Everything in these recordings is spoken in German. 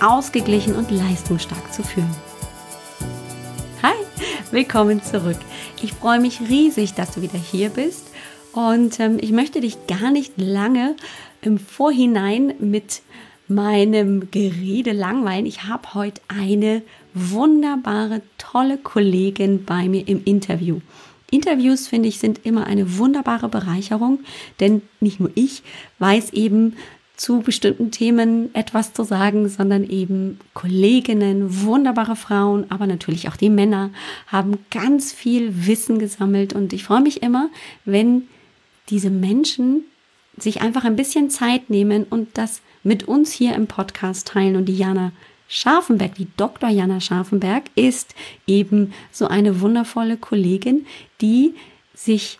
ausgeglichen und leistungsstark zu fühlen. Hi, willkommen zurück. Ich freue mich riesig, dass du wieder hier bist und ähm, ich möchte dich gar nicht lange im Vorhinein mit meinem Gerede langweilen. Ich habe heute eine wunderbare, tolle Kollegin bei mir im Interview. Interviews, finde ich, sind immer eine wunderbare Bereicherung, denn nicht nur ich weiß eben zu bestimmten Themen etwas zu sagen, sondern eben Kolleginnen, wunderbare Frauen, aber natürlich auch die Männer haben ganz viel Wissen gesammelt und ich freue mich immer, wenn diese Menschen sich einfach ein bisschen Zeit nehmen und das mit uns hier im Podcast teilen und die Jana Scharfenberg, die Dr. Jana Scharfenberg ist eben so eine wundervolle Kollegin, die sich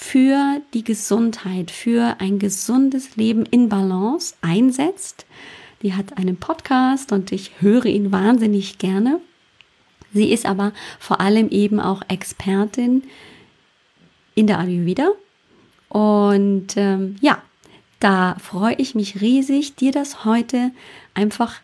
für die Gesundheit, für ein gesundes Leben in Balance einsetzt. Die hat einen Podcast und ich höre ihn wahnsinnig gerne. Sie ist aber vor allem eben auch Expertin in der Ayurveda. Und ähm, ja, da freue ich mich riesig, dir das heute einfach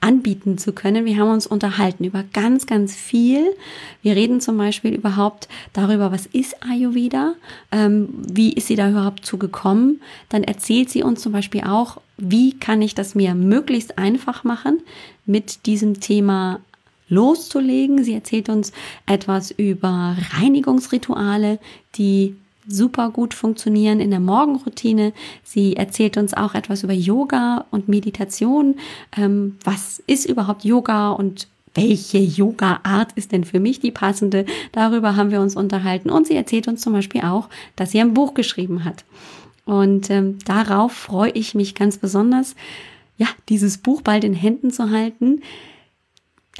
anbieten zu können. Wir haben uns unterhalten über ganz, ganz viel. Wir reden zum Beispiel überhaupt darüber, was ist Ayurveda, ähm, wie ist sie da überhaupt zugekommen. Dann erzählt sie uns zum Beispiel auch, wie kann ich das mir möglichst einfach machen, mit diesem Thema loszulegen. Sie erzählt uns etwas über Reinigungsrituale, die super gut funktionieren in der Morgenroutine. Sie erzählt uns auch etwas über Yoga und Meditation. Ähm, was ist überhaupt Yoga und welche Yoga-Art ist denn für mich die passende? Darüber haben wir uns unterhalten. Und sie erzählt uns zum Beispiel auch, dass sie ein Buch geschrieben hat. Und ähm, darauf freue ich mich ganz besonders, ja, dieses Buch bald in Händen zu halten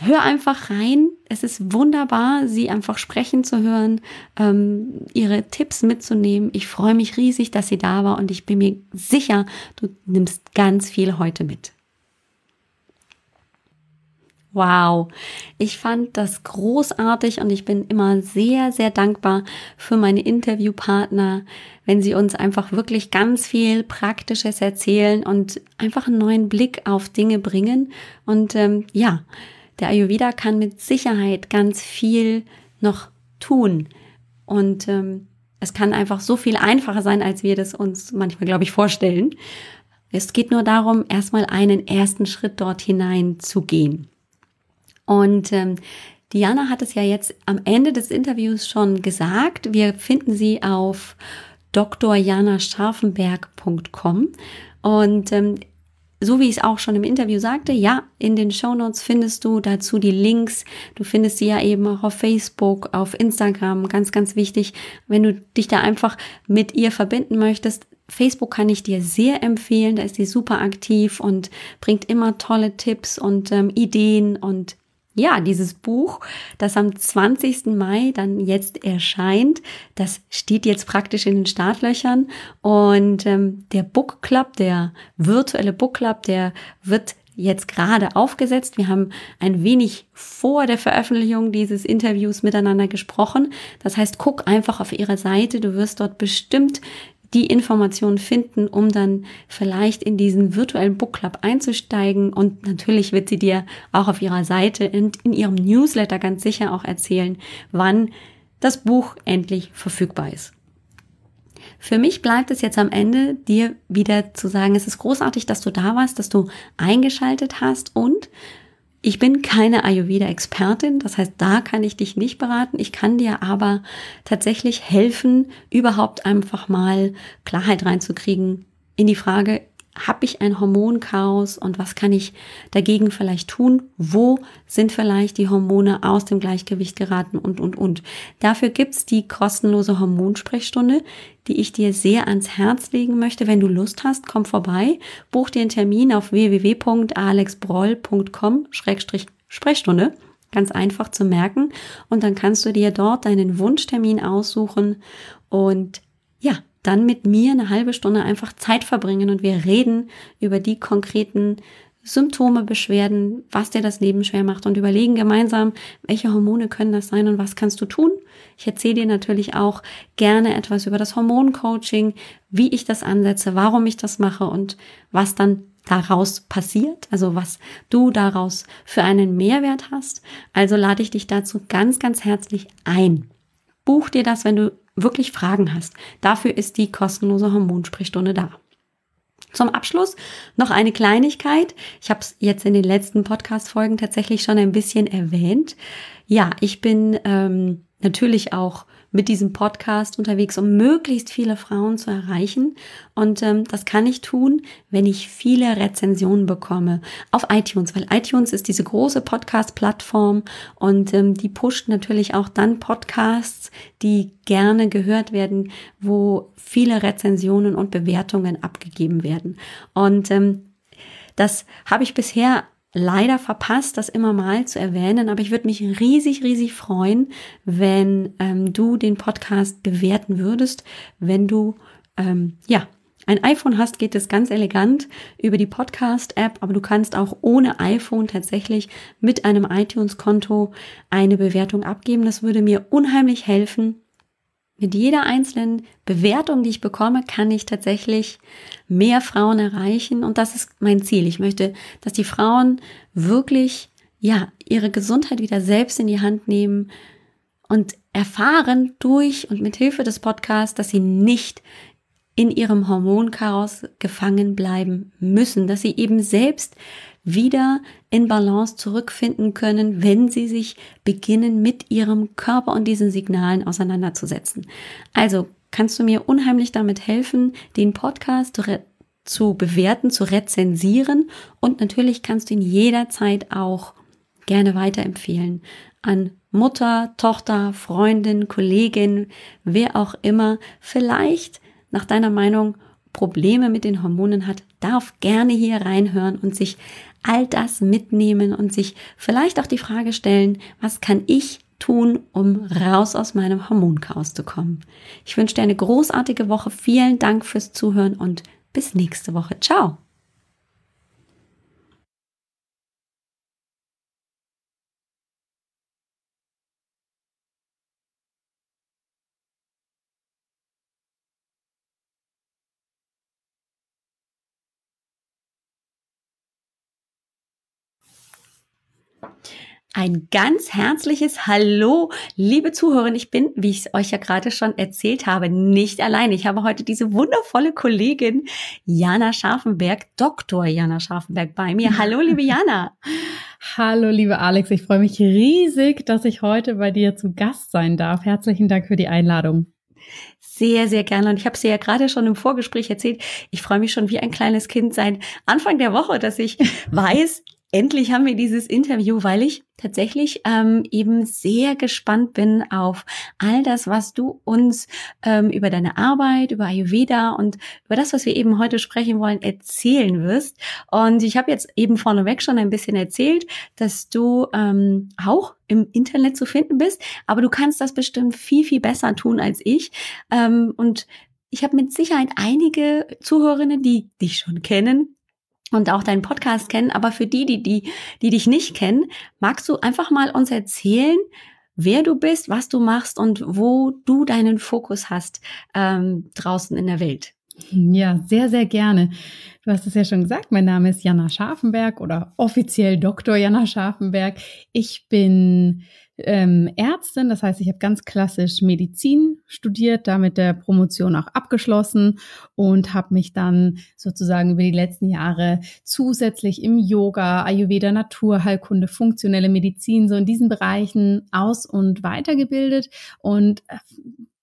hör einfach rein. Es ist wunderbar, sie einfach sprechen zu hören, ähm, ihre Tipps mitzunehmen. Ich freue mich riesig, dass sie da war und ich bin mir sicher, du nimmst ganz viel heute mit. Wow, ich fand das großartig und ich bin immer sehr, sehr dankbar für meine Interviewpartner, wenn sie uns einfach wirklich ganz viel Praktisches erzählen und einfach einen neuen Blick auf Dinge bringen. Und ähm, ja, der Ayurveda kann mit Sicherheit ganz viel noch tun. Und ähm, es kann einfach so viel einfacher sein, als wir das uns manchmal, glaube ich, vorstellen. Es geht nur darum, erstmal einen ersten Schritt dort hinein zu gehen. Und ähm, Diana hat es ja jetzt am Ende des Interviews schon gesagt. Wir finden sie auf drjanascharfenberg.com und ähm, so wie ich es auch schon im Interview sagte, ja, in den Show Notes findest du dazu die Links. Du findest sie ja eben auch auf Facebook, auf Instagram. Ganz, ganz wichtig, wenn du dich da einfach mit ihr verbinden möchtest. Facebook kann ich dir sehr empfehlen. Da ist sie super aktiv und bringt immer tolle Tipps und ähm, Ideen und ja, dieses Buch, das am 20. Mai dann jetzt erscheint, das steht jetzt praktisch in den Startlöchern. Und ähm, der Book Club, der virtuelle Book Club, der wird jetzt gerade aufgesetzt. Wir haben ein wenig vor der Veröffentlichung dieses Interviews miteinander gesprochen. Das heißt, guck einfach auf ihre Seite. Du wirst dort bestimmt die Informationen finden, um dann vielleicht in diesen virtuellen Book Club einzusteigen. Und natürlich wird sie dir auch auf ihrer Seite und in ihrem Newsletter ganz sicher auch erzählen, wann das Buch endlich verfügbar ist. Für mich bleibt es jetzt am Ende, dir wieder zu sagen, es ist großartig, dass du da warst, dass du eingeschaltet hast und ich bin keine Ayurveda-Expertin, das heißt, da kann ich dich nicht beraten. Ich kann dir aber tatsächlich helfen, überhaupt einfach mal Klarheit reinzukriegen in die Frage, habe ich ein Hormonchaos und was kann ich dagegen vielleicht tun? Wo sind vielleicht die Hormone aus dem Gleichgewicht geraten und, und, und. Dafür gibt's die kostenlose Hormonsprechstunde, die ich dir sehr ans Herz legen möchte. Wenn du Lust hast, komm vorbei, buch dir einen Termin auf www.alexbroll.com-sprechstunde. Ganz einfach zu merken. Und dann kannst du dir dort deinen Wunschtermin aussuchen und ja, dann mit mir eine halbe Stunde einfach Zeit verbringen und wir reden über die konkreten Symptome, Beschwerden, was dir das Leben schwer macht und überlegen gemeinsam, welche Hormone können das sein und was kannst du tun. Ich erzähle dir natürlich auch gerne etwas über das Hormoncoaching, wie ich das ansetze, warum ich das mache und was dann daraus passiert, also was du daraus für einen Mehrwert hast. Also lade ich dich dazu ganz, ganz herzlich ein. Buch dir das, wenn du wirklich Fragen hast. Dafür ist die kostenlose Hormonsprechstunde da. Zum Abschluss noch eine Kleinigkeit. Ich habe es jetzt in den letzten Podcast-Folgen tatsächlich schon ein bisschen erwähnt. Ja, ich bin ähm, natürlich auch mit diesem Podcast unterwegs, um möglichst viele Frauen zu erreichen. Und ähm, das kann ich tun, wenn ich viele Rezensionen bekomme auf iTunes, weil iTunes ist diese große Podcast-Plattform und ähm, die pusht natürlich auch dann Podcasts, die gerne gehört werden, wo viele Rezensionen und Bewertungen abgegeben werden. Und ähm, das habe ich bisher leider verpasst, das immer mal zu erwähnen, aber ich würde mich riesig, riesig freuen, wenn ähm, du den Podcast bewerten würdest, wenn du ähm, ja ein iPhone hast, geht es ganz elegant über die Podcast-App, aber du kannst auch ohne iPhone tatsächlich mit einem iTunes-Konto eine Bewertung abgeben. Das würde mir unheimlich helfen, mit jeder einzelnen Bewertung, die ich bekomme, kann ich tatsächlich mehr Frauen erreichen. Und das ist mein Ziel. Ich möchte, dass die Frauen wirklich, ja, ihre Gesundheit wieder selbst in die Hand nehmen und erfahren durch und mit Hilfe des Podcasts, dass sie nicht in ihrem Hormonchaos gefangen bleiben müssen, dass sie eben selbst wieder in Balance zurückfinden können, wenn sie sich beginnen, mit ihrem Körper und diesen Signalen auseinanderzusetzen. Also kannst du mir unheimlich damit helfen, den Podcast zu bewerten, zu rezensieren und natürlich kannst du ihn jederzeit auch gerne weiterempfehlen an Mutter, Tochter, Freundin, Kollegin, wer auch immer vielleicht nach deiner Meinung Probleme mit den Hormonen hat, darf gerne hier reinhören und sich all das mitnehmen und sich vielleicht auch die Frage stellen, was kann ich tun, um raus aus meinem Hormonchaos zu kommen. Ich wünsche dir eine großartige Woche. Vielen Dank fürs Zuhören und bis nächste Woche. Ciao. Ein ganz herzliches Hallo, liebe Zuhörer. Ich bin, wie ich es euch ja gerade schon erzählt habe, nicht allein. Ich habe heute diese wundervolle Kollegin Jana Scharfenberg, Dr. Jana Scharfenberg bei mir. Hallo, liebe Jana. Hallo, liebe Alex. Ich freue mich riesig, dass ich heute bei dir zu Gast sein darf. Herzlichen Dank für die Einladung. Sehr, sehr gerne. Und ich habe es ja gerade schon im Vorgespräch erzählt. Ich freue mich schon wie ein kleines Kind seit Anfang der Woche, dass ich weiß, Endlich haben wir dieses Interview, weil ich tatsächlich ähm, eben sehr gespannt bin auf all das, was du uns ähm, über deine Arbeit, über Ayurveda und über das, was wir eben heute sprechen wollen, erzählen wirst. Und ich habe jetzt eben vorneweg schon ein bisschen erzählt, dass du ähm, auch im Internet zu finden bist, aber du kannst das bestimmt viel, viel besser tun als ich. Ähm, und ich habe mit Sicherheit einige Zuhörerinnen, die dich schon kennen, und auch deinen Podcast kennen. Aber für die, die, die, die dich nicht kennen, magst du einfach mal uns erzählen, wer du bist, was du machst und wo du deinen Fokus hast ähm, draußen in der Welt. Ja, sehr, sehr gerne. Du hast es ja schon gesagt, mein Name ist Jana Scharfenberg oder offiziell Dr. Jana Scharfenberg. Ich bin ähm, Ärztin, das heißt, ich habe ganz klassisch Medizin studiert, damit der Promotion auch abgeschlossen und habe mich dann sozusagen über die letzten Jahre zusätzlich im Yoga, Ayurveda, Naturheilkunde, funktionelle Medizin, so in diesen Bereichen aus- und weitergebildet und äh,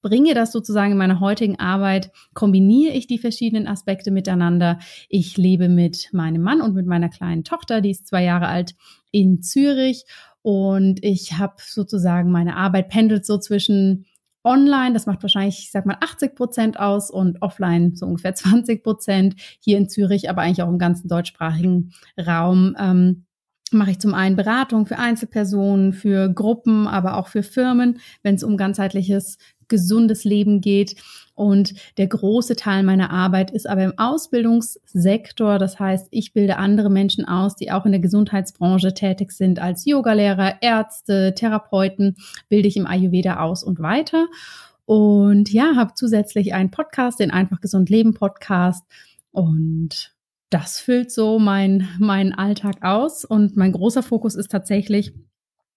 bringe das sozusagen in meiner heutigen Arbeit, kombiniere ich die verschiedenen Aspekte miteinander. Ich lebe mit meinem Mann und mit meiner kleinen Tochter, die ist zwei Jahre alt, in Zürich und ich habe sozusagen meine Arbeit pendelt so zwischen online, das macht wahrscheinlich, ich sag mal, 80 Prozent aus und offline so ungefähr 20 Prozent. Hier in Zürich, aber eigentlich auch im ganzen deutschsprachigen Raum. Ähm, mache ich zum einen Beratung für Einzelpersonen, für Gruppen, aber auch für Firmen, wenn es um ganzheitliches gesundes Leben geht. Und der große Teil meiner Arbeit ist aber im Ausbildungssektor. Das heißt, ich bilde andere Menschen aus, die auch in der Gesundheitsbranche tätig sind, als Yogalehrer, Ärzte, Therapeuten, bilde ich im Ayurveda aus und weiter. Und ja, habe zusätzlich einen Podcast, den Einfach Gesund Leben Podcast. Und das füllt so mein, meinen Alltag aus. Und mein großer Fokus ist tatsächlich,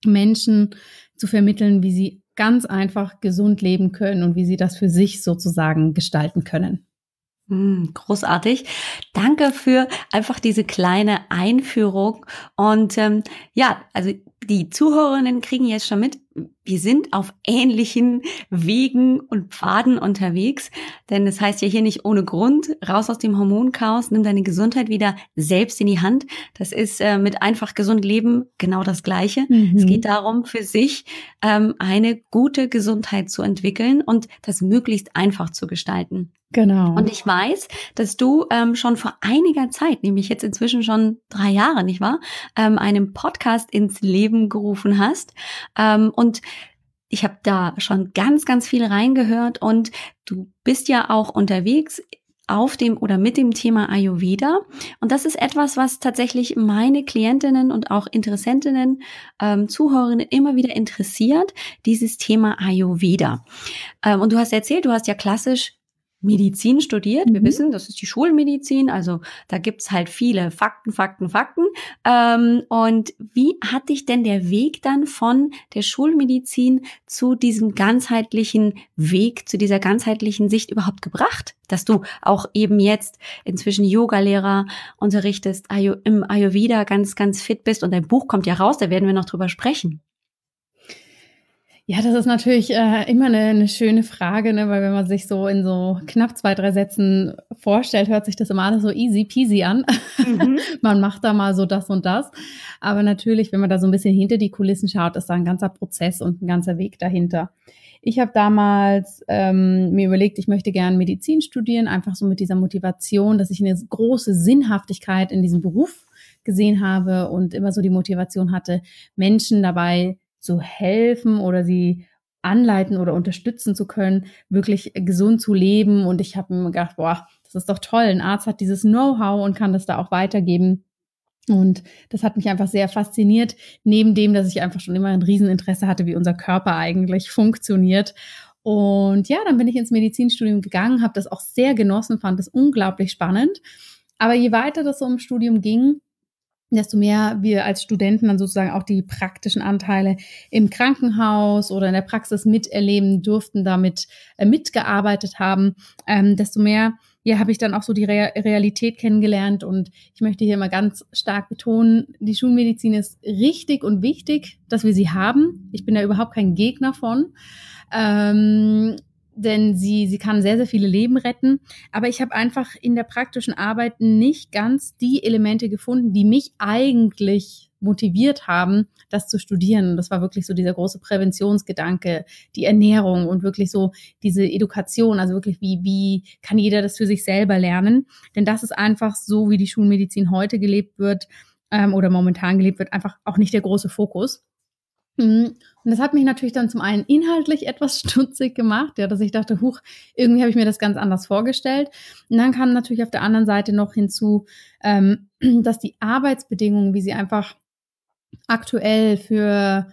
Menschen zu vermitteln, wie sie ganz einfach gesund leben können und wie sie das für sich sozusagen gestalten können. Hm, großartig. Danke für einfach diese kleine Einführung. Und ähm, ja, also die Zuhörerinnen kriegen jetzt schon mit, wir sind auf ähnlichen Wegen und Pfaden unterwegs, denn es das heißt ja hier nicht ohne Grund, raus aus dem Hormonchaos, nimm deine Gesundheit wieder selbst in die Hand. Das ist äh, mit einfach gesund leben genau das Gleiche. Mhm. Es geht darum, für sich ähm, eine gute Gesundheit zu entwickeln und das möglichst einfach zu gestalten. Genau. Und ich weiß, dass du ähm, schon vor einiger Zeit, nämlich jetzt inzwischen schon drei Jahre, nicht wahr, ähm, einen Podcast ins Leben gerufen hast. Ähm, und ich habe da schon ganz, ganz viel reingehört und du bist ja auch unterwegs auf dem oder mit dem Thema Ayurveda. Und das ist etwas, was tatsächlich meine Klientinnen und auch Interessentinnen, ähm, Zuhörerinnen immer wieder interessiert, dieses Thema Ayurveda. Ähm, und du hast erzählt, du hast ja klassisch Medizin studiert. Wir mhm. wissen, das ist die Schulmedizin, also da gibt's halt viele Fakten, Fakten, Fakten. Ähm, und wie hat dich denn der Weg dann von der Schulmedizin zu diesem ganzheitlichen Weg, zu dieser ganzheitlichen Sicht überhaupt gebracht? Dass du auch eben jetzt inzwischen Yogalehrer unterrichtest, im Ayurveda ganz, ganz fit bist und dein Buch kommt ja raus, da werden wir noch drüber sprechen. Ja, das ist natürlich äh, immer eine, eine schöne Frage, ne? weil wenn man sich so in so knapp zwei, drei Sätzen vorstellt, hört sich das immer alles so easy peasy an. Mhm. man macht da mal so das und das. Aber natürlich, wenn man da so ein bisschen hinter die Kulissen schaut, ist da ein ganzer Prozess und ein ganzer Weg dahinter. Ich habe damals ähm, mir überlegt, ich möchte gerne Medizin studieren, einfach so mit dieser Motivation, dass ich eine große Sinnhaftigkeit in diesem Beruf gesehen habe und immer so die Motivation hatte, Menschen dabei zu helfen oder sie anleiten oder unterstützen zu können, wirklich gesund zu leben. Und ich habe mir gedacht, boah, das ist doch toll. Ein Arzt hat dieses Know-how und kann das da auch weitergeben. Und das hat mich einfach sehr fasziniert, neben dem, dass ich einfach schon immer ein Rieseninteresse hatte, wie unser Körper eigentlich funktioniert. Und ja, dann bin ich ins Medizinstudium gegangen, habe das auch sehr genossen, fand es unglaublich spannend. Aber je weiter das so im Studium ging, desto mehr wir als Studenten dann sozusagen auch die praktischen Anteile im Krankenhaus oder in der Praxis miterleben durften, damit äh, mitgearbeitet haben, ähm, desto mehr ja, habe ich dann auch so die Re Realität kennengelernt und ich möchte hier mal ganz stark betonen, die Schulmedizin ist richtig und wichtig, dass wir sie haben. Ich bin da überhaupt kein Gegner von. Ähm, denn sie, sie kann sehr, sehr viele Leben retten. Aber ich habe einfach in der praktischen Arbeit nicht ganz die Elemente gefunden, die mich eigentlich motiviert haben, das zu studieren. Das war wirklich so dieser große Präventionsgedanke, die Ernährung und wirklich so diese Education, also wirklich wie, wie kann jeder das für sich selber lernen? Denn das ist einfach so, wie die Schulmedizin heute gelebt wird ähm, oder momentan gelebt wird, einfach auch nicht der große Fokus. Mhm. Und das hat mich natürlich dann zum einen inhaltlich etwas stutzig gemacht, ja, dass ich dachte, huch, irgendwie habe ich mir das ganz anders vorgestellt. Und dann kam natürlich auf der anderen Seite noch hinzu, ähm, dass die Arbeitsbedingungen, wie sie einfach aktuell für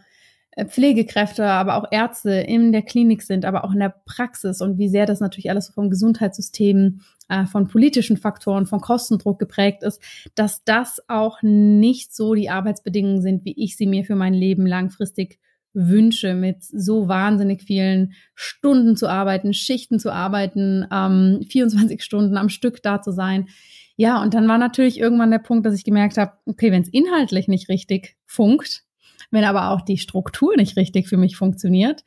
Pflegekräfte, aber auch Ärzte in der Klinik sind, aber auch in der Praxis und wie sehr das natürlich alles vom Gesundheitssystem, äh, von politischen Faktoren, von Kostendruck geprägt ist, dass das auch nicht so die Arbeitsbedingungen sind, wie ich sie mir für mein Leben langfristig wünsche, mit so wahnsinnig vielen Stunden zu arbeiten, Schichten zu arbeiten, ähm, 24 Stunden am Stück da zu sein. Ja, und dann war natürlich irgendwann der Punkt, dass ich gemerkt habe, okay, wenn es inhaltlich nicht richtig funkt, wenn aber auch die Struktur nicht richtig für mich funktioniert,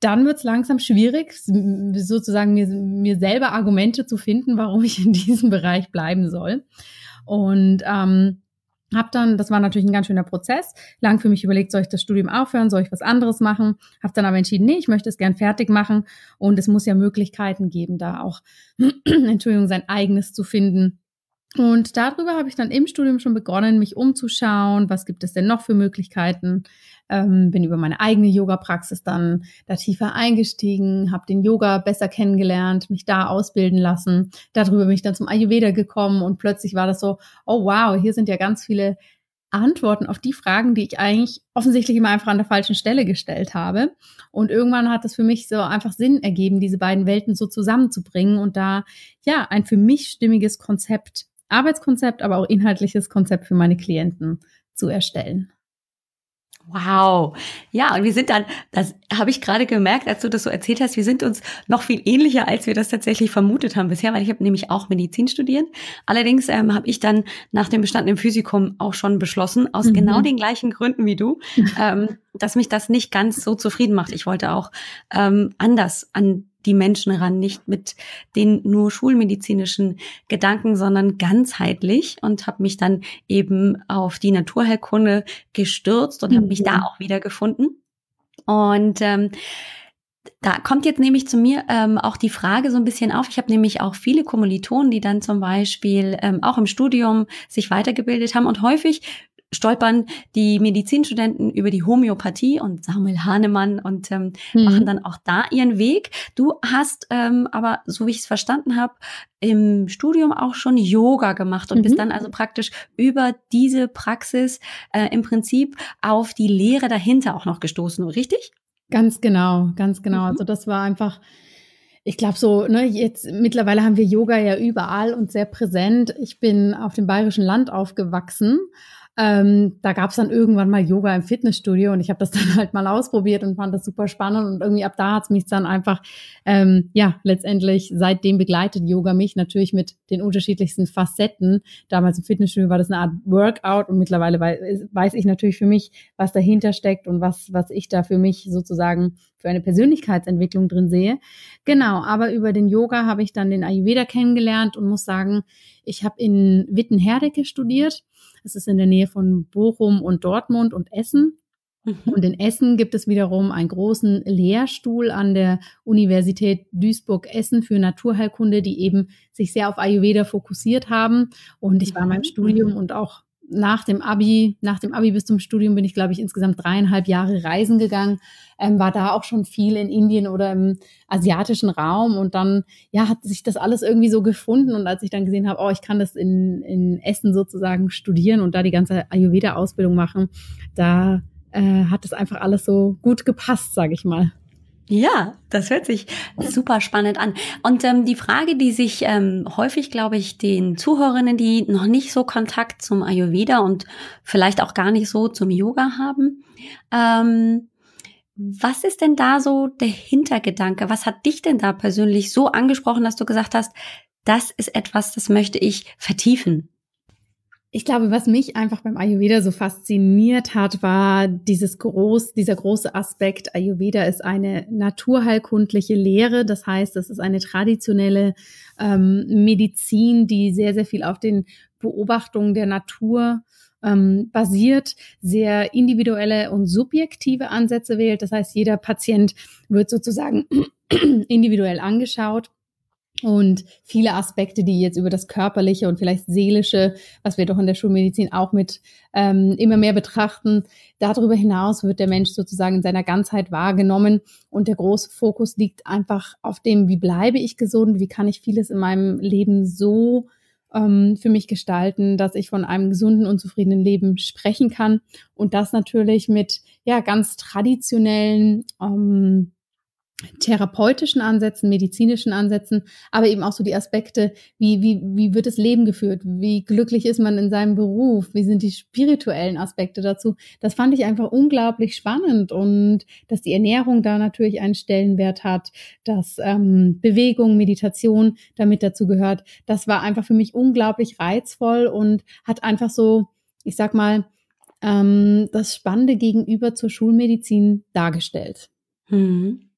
dann wird es langsam schwierig, sozusagen mir, mir selber Argumente zu finden, warum ich in diesem Bereich bleiben soll. Und ähm, hab dann, das war natürlich ein ganz schöner Prozess, lang für mich überlegt, soll ich das Studium aufhören, soll ich was anderes machen? Hab dann aber entschieden, nee, ich möchte es gern fertig machen und es muss ja Möglichkeiten geben, da auch, Entschuldigung, sein eigenes zu finden. Und darüber habe ich dann im Studium schon begonnen, mich umzuschauen, was gibt es denn noch für Möglichkeiten. Ähm, bin über meine eigene Yoga-Praxis dann da tiefer eingestiegen, habe den Yoga besser kennengelernt, mich da ausbilden lassen. Darüber bin ich dann zum Ayurveda gekommen und plötzlich war das so, oh wow, hier sind ja ganz viele Antworten auf die Fragen, die ich eigentlich offensichtlich immer einfach an der falschen Stelle gestellt habe. Und irgendwann hat es für mich so einfach Sinn ergeben, diese beiden Welten so zusammenzubringen und da ja ein für mich stimmiges Konzept Arbeitskonzept, aber auch inhaltliches Konzept für meine Klienten zu erstellen. Wow. Ja, und wir sind dann, das habe ich gerade gemerkt, als du das so erzählt hast, wir sind uns noch viel ähnlicher, als wir das tatsächlich vermutet haben bisher, weil ich habe nämlich auch Medizin studiert. Allerdings ähm, habe ich dann nach dem bestandenen Physikum auch schon beschlossen, aus mhm. genau den gleichen Gründen wie du, ähm, dass mich das nicht ganz so zufrieden macht. Ich wollte auch ähm, anders an die Menschen ran, nicht mit den nur schulmedizinischen Gedanken, sondern ganzheitlich und habe mich dann eben auf die Naturheilkunde gestürzt und mhm. habe mich da auch wieder gefunden. Und ähm, da kommt jetzt nämlich zu mir ähm, auch die Frage so ein bisschen auf. Ich habe nämlich auch viele Kommilitonen, die dann zum Beispiel ähm, auch im Studium sich weitergebildet haben und häufig stolpern die Medizinstudenten über die Homöopathie und Samuel Hahnemann und ähm, mhm. machen dann auch da ihren Weg. Du hast ähm, aber, so wie ich es verstanden habe, im Studium auch schon Yoga gemacht und mhm. bist dann also praktisch über diese Praxis äh, im Prinzip auf die Lehre dahinter auch noch gestoßen, richtig? Ganz genau, ganz genau. Mhm. Also das war einfach ich glaube so, ne, jetzt mittlerweile haben wir Yoga ja überall und sehr präsent. Ich bin auf dem bayerischen Land aufgewachsen ähm, da gab es dann irgendwann mal Yoga im Fitnessstudio und ich habe das dann halt mal ausprobiert und fand das super spannend und irgendwie ab da hat es mich dann einfach, ähm, ja, letztendlich seitdem begleitet Yoga mich natürlich mit den unterschiedlichsten Facetten. Damals im Fitnessstudio war das eine Art Workout und mittlerweile weiß, weiß ich natürlich für mich, was dahinter steckt und was, was ich da für mich sozusagen für eine Persönlichkeitsentwicklung drin sehe. Genau, aber über den Yoga habe ich dann den Ayurveda kennengelernt und muss sagen, ich habe in Wittenherdecke studiert es ist in der Nähe von Bochum und Dortmund und Essen. Mhm. Und in Essen gibt es wiederum einen großen Lehrstuhl an der Universität Duisburg-Essen für Naturheilkunde, die eben sich sehr auf Ayurveda fokussiert haben. Und ich war in meinem mhm. Studium und auch nach dem Abi, nach dem Abi bis zum Studium bin ich, glaube ich, insgesamt dreieinhalb Jahre reisen gegangen, ähm, war da auch schon viel in Indien oder im asiatischen Raum. Und dann, ja, hat sich das alles irgendwie so gefunden. Und als ich dann gesehen habe, oh, ich kann das in, in Essen sozusagen studieren und da die ganze Ayurveda-Ausbildung machen, da äh, hat es einfach alles so gut gepasst, sage ich mal. Ja, das hört sich super spannend an. Und ähm, die Frage, die sich ähm, häufig, glaube ich, den Zuhörerinnen, die noch nicht so Kontakt zum Ayurveda und vielleicht auch gar nicht so zum Yoga haben, ähm, was ist denn da so der Hintergedanke? Was hat dich denn da persönlich so angesprochen, dass du gesagt hast, das ist etwas, das möchte ich vertiefen? Ich glaube, was mich einfach beim Ayurveda so fasziniert hat, war dieses groß, dieser große Aspekt. Ayurveda ist eine naturheilkundliche Lehre. Das heißt, es ist eine traditionelle ähm, Medizin, die sehr, sehr viel auf den Beobachtungen der Natur ähm, basiert, sehr individuelle und subjektive Ansätze wählt. Das heißt, jeder Patient wird sozusagen individuell angeschaut und viele Aspekte, die jetzt über das Körperliche und vielleicht Seelische, was wir doch in der Schulmedizin auch mit ähm, immer mehr betrachten, darüber hinaus wird der Mensch sozusagen in seiner Ganzheit wahrgenommen. Und der große Fokus liegt einfach auf dem, wie bleibe ich gesund, wie kann ich vieles in meinem Leben so ähm, für mich gestalten, dass ich von einem gesunden und zufriedenen Leben sprechen kann? Und das natürlich mit ja ganz traditionellen ähm, therapeutischen Ansätzen, medizinischen Ansätzen, aber eben auch so die Aspekte, wie, wie, wie wird das Leben geführt, wie glücklich ist man in seinem Beruf, wie sind die spirituellen Aspekte dazu. Das fand ich einfach unglaublich spannend und dass die Ernährung da natürlich einen Stellenwert hat, dass ähm, Bewegung, Meditation damit dazu gehört. Das war einfach für mich unglaublich reizvoll und hat einfach so, ich sag mal, ähm, das Spannende gegenüber zur Schulmedizin dargestellt. Mhm.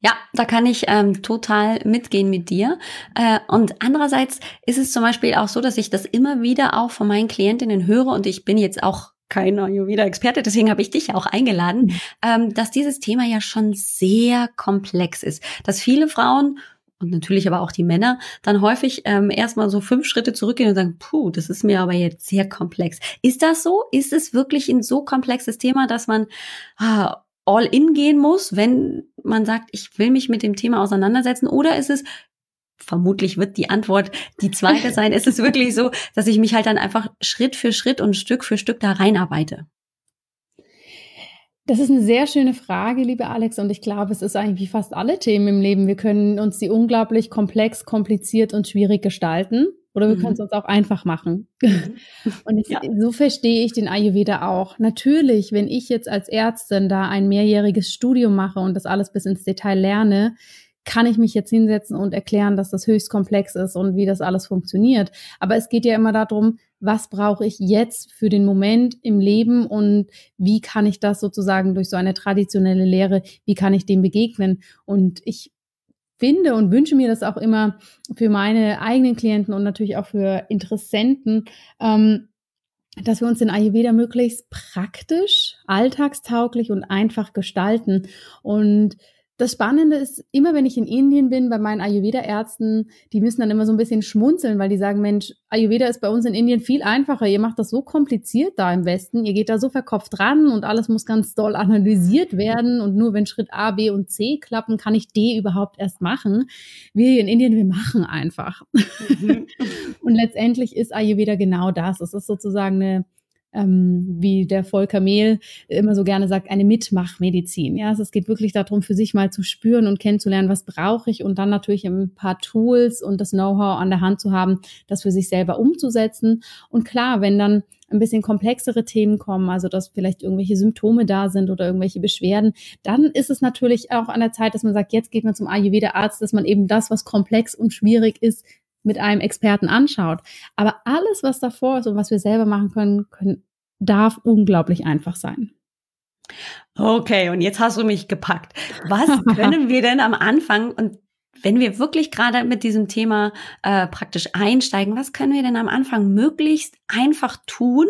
Ja, da kann ich ähm, total mitgehen mit dir. Äh, und andererseits ist es zum Beispiel auch so, dass ich das immer wieder auch von meinen Klientinnen höre und ich bin jetzt auch kein Ayurveda-Experte, deswegen habe ich dich ja auch eingeladen, mhm. ähm, dass dieses Thema ja schon sehr komplex ist, dass viele Frauen und natürlich aber auch die Männer dann häufig ähm, erstmal so fünf Schritte zurückgehen und sagen, puh, das ist mir aber jetzt sehr komplex. Ist das so? Ist es wirklich ein so komplexes Thema, dass man ah, all in gehen muss, wenn man sagt, ich will mich mit dem Thema auseinandersetzen? Oder ist es vermutlich wird die Antwort die zweite sein. ist es wirklich so, dass ich mich halt dann einfach Schritt für Schritt und Stück für Stück da reinarbeite? Das ist eine sehr schöne Frage, liebe Alex, und ich glaube, es ist eigentlich wie fast alle Themen im Leben. Wir können uns die unglaublich komplex, kompliziert und schwierig gestalten oder wir mhm. können es uns auch einfach machen. Mhm. und ich, ja. so verstehe ich den Ayurveda auch. Natürlich, wenn ich jetzt als Ärztin da ein mehrjähriges Studium mache und das alles bis ins Detail lerne, kann ich mich jetzt hinsetzen und erklären, dass das höchst komplex ist und wie das alles funktioniert. Aber es geht ja immer darum, was brauche ich jetzt für den Moment im Leben und wie kann ich das sozusagen durch so eine traditionelle Lehre, wie kann ich dem begegnen? Und ich finde und wünsche mir das auch immer für meine eigenen Klienten und natürlich auch für Interessenten, ähm, dass wir uns den Ayurveda möglichst praktisch, alltagstauglich und einfach gestalten. Und das Spannende ist, immer wenn ich in Indien bin, bei meinen Ayurveda-Ärzten, die müssen dann immer so ein bisschen schmunzeln, weil die sagen, Mensch, Ayurveda ist bei uns in Indien viel einfacher. Ihr macht das so kompliziert da im Westen. Ihr geht da so verkopft ran und alles muss ganz doll analysiert werden. Und nur wenn Schritt A, B und C klappen, kann ich D überhaupt erst machen. Wir hier in Indien, wir machen einfach. Mhm. und letztendlich ist Ayurveda genau das. Es ist sozusagen eine ähm, wie der Volker Mehl immer so gerne sagt, eine Mitmachmedizin. Ja, also es geht wirklich darum, für sich mal zu spüren und kennenzulernen, was brauche ich und dann natürlich ein paar Tools und das Know-how an der Hand zu haben, das für sich selber umzusetzen. Und klar, wenn dann ein bisschen komplexere Themen kommen, also dass vielleicht irgendwelche Symptome da sind oder irgendwelche Beschwerden, dann ist es natürlich auch an der Zeit, dass man sagt, jetzt geht man zum Ayurveda-Arzt, dass man eben das, was komplex und schwierig ist, mit einem Experten anschaut. Aber alles, was davor ist und was wir selber machen können, können darf unglaublich einfach sein. Okay, und jetzt hast du mich gepackt. Was können wir denn am Anfang und wenn wir wirklich gerade mit diesem Thema äh, praktisch einsteigen, was können wir denn am Anfang möglichst einfach tun,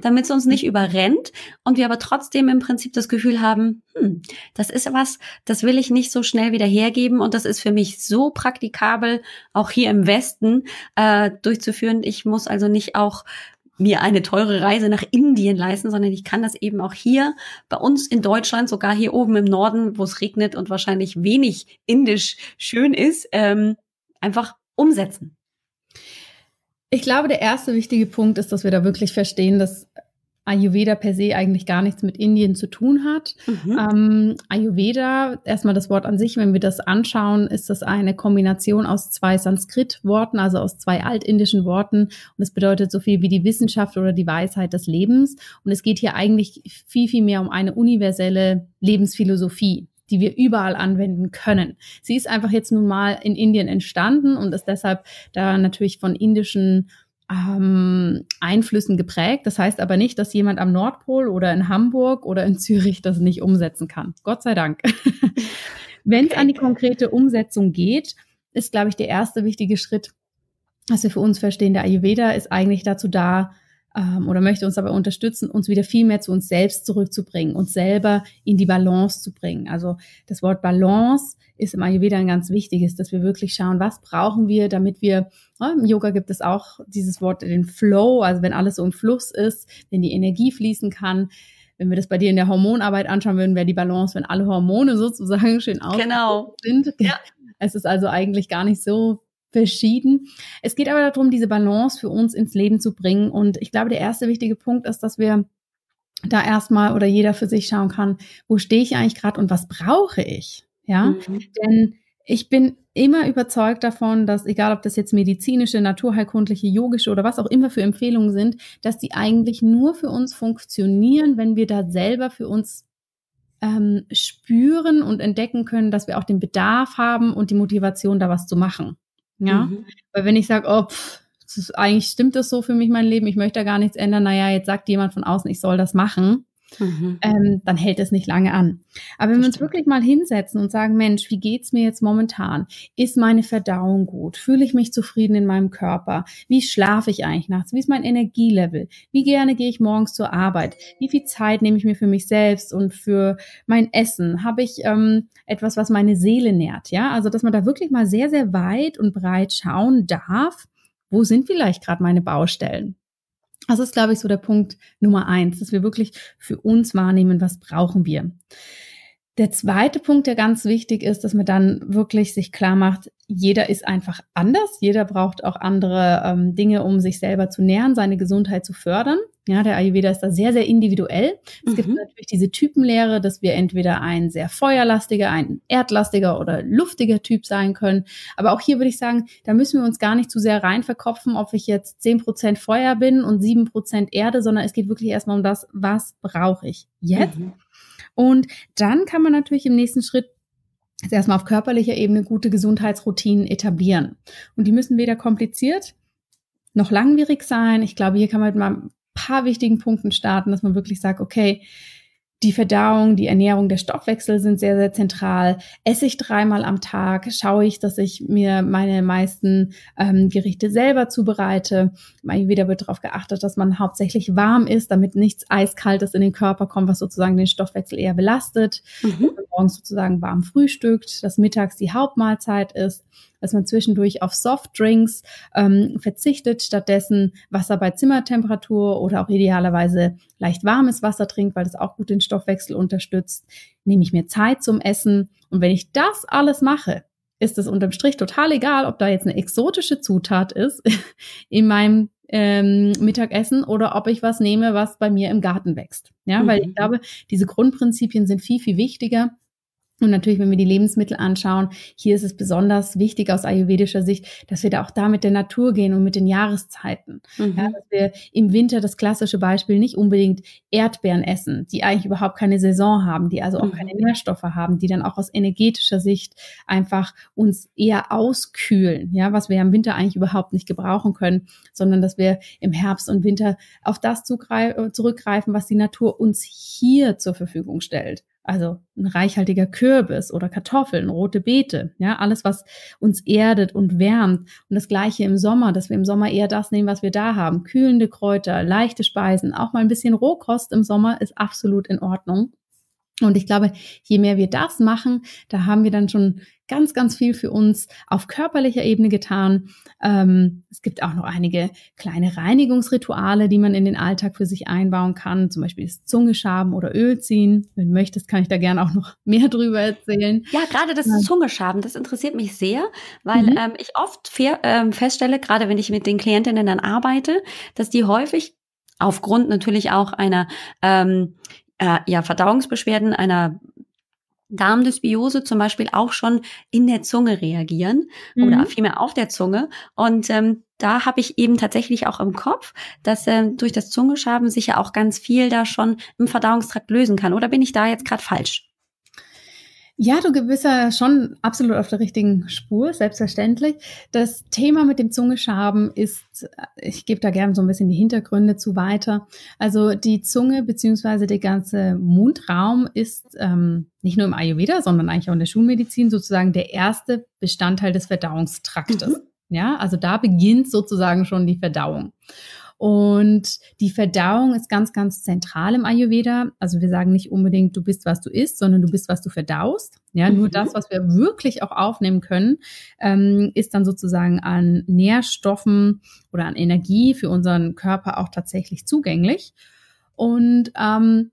damit es uns nicht überrennt und wir aber trotzdem im Prinzip das Gefühl haben, hm, das ist was, das will ich nicht so schnell wieder hergeben und das ist für mich so praktikabel, auch hier im Westen äh, durchzuführen. Ich muss also nicht auch mir eine teure Reise nach Indien leisten, sondern ich kann das eben auch hier bei uns in Deutschland, sogar hier oben im Norden, wo es regnet und wahrscheinlich wenig indisch schön ist, ähm, einfach umsetzen. Ich glaube, der erste wichtige Punkt ist, dass wir da wirklich verstehen, dass Ayurveda per se eigentlich gar nichts mit Indien zu tun hat. Mhm. Ähm, Ayurveda, erstmal das Wort an sich, wenn wir das anschauen, ist das eine Kombination aus zwei Sanskrit-Worten, also aus zwei altindischen Worten. Und es bedeutet so viel wie die Wissenschaft oder die Weisheit des Lebens. Und es geht hier eigentlich viel, viel mehr um eine universelle Lebensphilosophie die wir überall anwenden können. Sie ist einfach jetzt nun mal in Indien entstanden und ist deshalb da natürlich von indischen ähm, Einflüssen geprägt. Das heißt aber nicht, dass jemand am Nordpol oder in Hamburg oder in Zürich das nicht umsetzen kann. Gott sei Dank. Wenn es an die konkrete Umsetzung geht, ist, glaube ich, der erste wichtige Schritt, was wir für uns verstehen. Der Ayurveda ist eigentlich dazu da, ähm, oder möchte uns dabei unterstützen, uns wieder viel mehr zu uns selbst zurückzubringen, uns selber in die Balance zu bringen. Also das Wort Balance ist im Ayurveda ein ganz wichtiges, dass wir wirklich schauen, was brauchen wir, damit wir, ja, im Yoga gibt es auch dieses Wort, den Flow, also wenn alles so im Fluss ist, wenn die Energie fließen kann, wenn wir das bei dir in der Hormonarbeit anschauen würden, wäre die Balance, wenn alle Hormone sozusagen schön aus genau. sind. Ja. Es ist also eigentlich gar nicht so verschieden. Es geht aber darum, diese Balance für uns ins Leben zu bringen. Und ich glaube, der erste wichtige Punkt ist, dass wir da erstmal oder jeder für sich schauen kann, wo stehe ich eigentlich gerade und was brauche ich? Ja, mhm. denn ich bin immer überzeugt davon, dass egal ob das jetzt medizinische, naturheilkundliche, yogische oder was auch immer für Empfehlungen sind, dass die eigentlich nur für uns funktionieren, wenn wir da selber für uns ähm, spüren und entdecken können, dass wir auch den Bedarf haben und die Motivation, da was zu machen. Ja, mhm. weil wenn ich sage, oh, pff, ist, eigentlich stimmt das so für mich mein Leben, ich möchte da gar nichts ändern, naja, jetzt sagt jemand von außen, ich soll das machen, mhm. ähm, dann hält es nicht lange an. Aber wenn das wir uns wirklich mal hinsetzen und sagen, Mensch, wie geht's mir jetzt momentan? Ist meine Verdauung gut? Fühle ich mich zufrieden in meinem Körper? Wie schlafe ich eigentlich nachts? Wie ist mein Energielevel? Wie gerne gehe ich morgens zur Arbeit? Wie viel Zeit nehme ich mir für mich selbst und für mein Essen? Habe ich ähm, etwas, was meine Seele nährt? Ja, also dass man da wirklich mal sehr, sehr weit und breit schauen darf, wo sind vielleicht gerade meine Baustellen? Das ist, glaube ich, so der Punkt Nummer eins, dass wir wirklich für uns wahrnehmen, was brauchen wir. Der zweite Punkt, der ganz wichtig ist, dass man dann wirklich sich klar macht, jeder ist einfach anders. Jeder braucht auch andere ähm, Dinge, um sich selber zu nähern, seine Gesundheit zu fördern. Ja, der Ayurveda ist da sehr, sehr individuell. Es mhm. gibt natürlich diese Typenlehre, dass wir entweder ein sehr feuerlastiger, ein erdlastiger oder luftiger Typ sein können. Aber auch hier würde ich sagen, da müssen wir uns gar nicht zu sehr rein verkopfen, ob ich jetzt zehn Prozent Feuer bin und sieben Prozent Erde, sondern es geht wirklich erstmal um das, was brauche ich jetzt? Mhm. Und dann kann man natürlich im nächsten Schritt erstmal auf körperlicher Ebene gute Gesundheitsroutinen etablieren. Und die müssen weder kompliziert noch langwierig sein. Ich glaube, hier kann man mit mal paar wichtigen Punkten starten, dass man wirklich sagt, okay, die Verdauung, die Ernährung, der Stoffwechsel sind sehr, sehr zentral. Esse ich dreimal am Tag, schaue ich, dass ich mir meine meisten ähm, Gerichte selber zubereite. Wieder wird darauf geachtet, dass man hauptsächlich warm ist, damit nichts Eiskaltes in den Körper kommt, was sozusagen den Stoffwechsel eher belastet. Mhm. Morgens sozusagen warm frühstückt, dass mittags die Hauptmahlzeit ist dass man zwischendurch auf Softdrinks ähm, verzichtet, stattdessen Wasser bei Zimmertemperatur oder auch idealerweise leicht warmes Wasser trinkt, weil das auch gut den Stoffwechsel unterstützt. Nehme ich mir Zeit zum Essen und wenn ich das alles mache, ist es unterm Strich total egal, ob da jetzt eine exotische Zutat ist in meinem ähm, Mittagessen oder ob ich was nehme, was bei mir im Garten wächst. Ja, mhm. weil ich glaube, diese Grundprinzipien sind viel, viel wichtiger und natürlich, wenn wir die Lebensmittel anschauen, hier ist es besonders wichtig aus ayurvedischer Sicht, dass wir da auch da mit der Natur gehen und mit den Jahreszeiten. Mhm. Ja, dass wir im Winter das klassische Beispiel nicht unbedingt Erdbeeren essen, die eigentlich überhaupt keine Saison haben, die also auch mhm. keine Nährstoffe haben, die dann auch aus energetischer Sicht einfach uns eher auskühlen, ja, was wir ja im Winter eigentlich überhaupt nicht gebrauchen können, sondern dass wir im Herbst und Winter auf das zurückgreifen, was die Natur uns hier zur Verfügung stellt. Also ein reichhaltiger Kürbis oder Kartoffeln, rote Beete, ja, alles, was uns erdet und wärmt. Und das Gleiche im Sommer, dass wir im Sommer eher das nehmen, was wir da haben. Kühlende Kräuter, leichte Speisen, auch mal ein bisschen Rohkost im Sommer ist absolut in Ordnung. Und ich glaube, je mehr wir das machen, da haben wir dann schon ganz, ganz viel für uns auf körperlicher Ebene getan. Ähm, es gibt auch noch einige kleine Reinigungsrituale, die man in den Alltag für sich einbauen kann, zum Beispiel das Zungeschaben oder Öl ziehen. Wenn du möchtest, kann ich da gerne auch noch mehr drüber erzählen. Ja, gerade das ja. Zungeschaben, das interessiert mich sehr, weil mhm. ähm, ich oft ähm, feststelle, gerade wenn ich mit den Klientinnen dann arbeite, dass die häufig aufgrund natürlich auch einer ähm, äh, ja, Verdauungsbeschwerden einer Darmdysbiose zum Beispiel auch schon in der Zunge reagieren mhm. oder vielmehr auf der Zunge. Und ähm, da habe ich eben tatsächlich auch im Kopf, dass ähm, durch das Zungeschaben sich ja auch ganz viel da schon im Verdauungstrakt lösen kann. Oder bin ich da jetzt gerade falsch? Ja, du bist ja schon absolut auf der richtigen Spur, selbstverständlich. Das Thema mit dem Zungeschaben ist, ich gebe da gerne so ein bisschen die Hintergründe zu weiter. Also die Zunge beziehungsweise der ganze Mundraum ist ähm, nicht nur im Ayurveda, sondern eigentlich auch in der Schulmedizin sozusagen der erste Bestandteil des Verdauungstraktes. Mhm. Ja, also da beginnt sozusagen schon die Verdauung. Und die Verdauung ist ganz, ganz zentral im Ayurveda. Also wir sagen nicht unbedingt, du bist, was du isst, sondern du bist, was du verdaust. Ja, mhm. nur das, was wir wirklich auch aufnehmen können, ähm, ist dann sozusagen an Nährstoffen oder an Energie für unseren Körper auch tatsächlich zugänglich. Und ähm,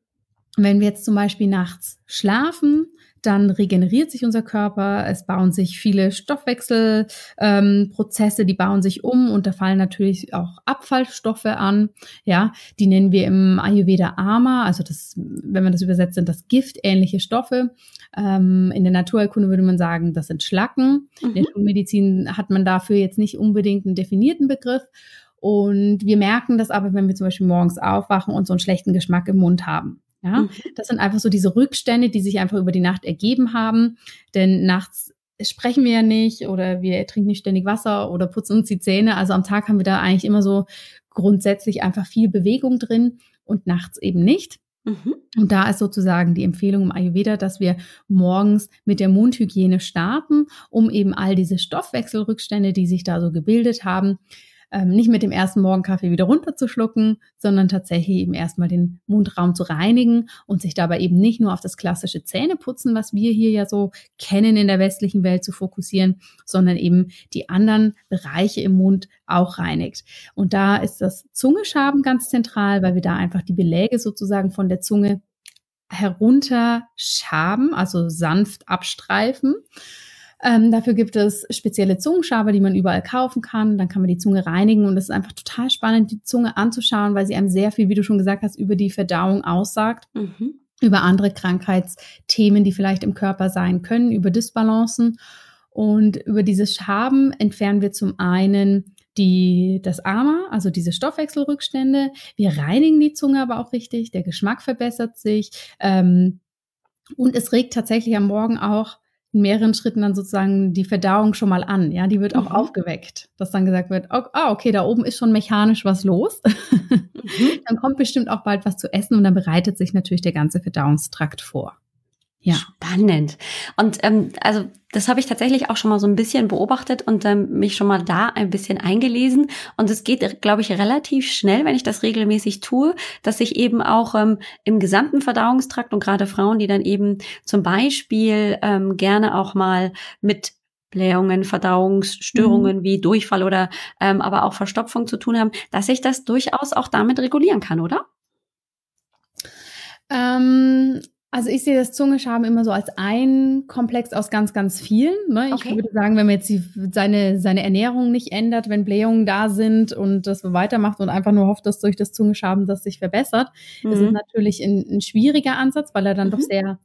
wenn wir jetzt zum Beispiel nachts schlafen, dann regeneriert sich unser Körper, es bauen sich viele Stoffwechselprozesse, ähm, die bauen sich um und da fallen natürlich auch Abfallstoffe an. Ja, die nennen wir im Ayurveda Ama, also das, wenn man das übersetzt, sind das giftähnliche Stoffe. Ähm, in der Naturheilkunde würde man sagen, das sind Schlacken. Mhm. In der Schulmedizin hat man dafür jetzt nicht unbedingt einen definierten Begriff. Und wir merken das aber, wenn wir zum Beispiel morgens aufwachen und so einen schlechten Geschmack im Mund haben. Ja, mhm. das sind einfach so diese Rückstände, die sich einfach über die Nacht ergeben haben. Denn nachts sprechen wir ja nicht oder wir trinken nicht ständig Wasser oder putzen uns die Zähne. Also am Tag haben wir da eigentlich immer so grundsätzlich einfach viel Bewegung drin und nachts eben nicht. Mhm. Und da ist sozusagen die Empfehlung im Ayurveda, dass wir morgens mit der Mundhygiene starten, um eben all diese Stoffwechselrückstände, die sich da so gebildet haben, ähm, nicht mit dem ersten Morgenkaffee wieder runterzuschlucken, sondern tatsächlich eben erstmal den Mundraum zu reinigen und sich dabei eben nicht nur auf das klassische Zähneputzen, was wir hier ja so kennen in der westlichen Welt, zu fokussieren, sondern eben die anderen Bereiche im Mund auch reinigt. Und da ist das Zungeschaben ganz zentral, weil wir da einfach die Beläge sozusagen von der Zunge herunterschaben, also sanft abstreifen. Ähm, dafür gibt es spezielle Zungenschaber, die man überall kaufen kann. Dann kann man die Zunge reinigen und es ist einfach total spannend, die Zunge anzuschauen, weil sie einem sehr viel, wie du schon gesagt hast, über die Verdauung aussagt. Mhm. Über andere Krankheitsthemen, die vielleicht im Körper sein können, über Dysbalancen. Und über dieses Schaben entfernen wir zum einen die, das Ama, also diese Stoffwechselrückstände. Wir reinigen die Zunge aber auch richtig. Der Geschmack verbessert sich. Ähm, und es regt tatsächlich am Morgen auch in mehreren Schritten dann sozusagen die Verdauung schon mal an. Ja, die wird auch mhm. aufgeweckt, dass dann gesagt wird, oh, okay, da oben ist schon mechanisch was los. Mhm. dann kommt bestimmt auch bald was zu essen und dann bereitet sich natürlich der ganze Verdauungstrakt vor. Ja. Spannend. Und ähm, also das habe ich tatsächlich auch schon mal so ein bisschen beobachtet und ähm, mich schon mal da ein bisschen eingelesen. Und es geht, glaube ich, relativ schnell, wenn ich das regelmäßig tue, dass sich eben auch ähm, im gesamten Verdauungstrakt und gerade Frauen, die dann eben zum Beispiel ähm, gerne auch mal mit Blähungen, Verdauungsstörungen mhm. wie Durchfall oder ähm, aber auch Verstopfung zu tun haben, dass ich das durchaus auch damit regulieren kann, oder? Ähm, also ich sehe das Zungeschaben immer so als ein Komplex aus ganz, ganz vielen. Ne? Ich okay. würde sagen, wenn man jetzt die, seine, seine Ernährung nicht ändert, wenn Blähungen da sind und das weitermacht und einfach nur hofft, dass durch das Zungeschaben das sich verbessert, mhm. ist es natürlich ein, ein, schwieriger Ansatz, weil er dann mhm. doch sehr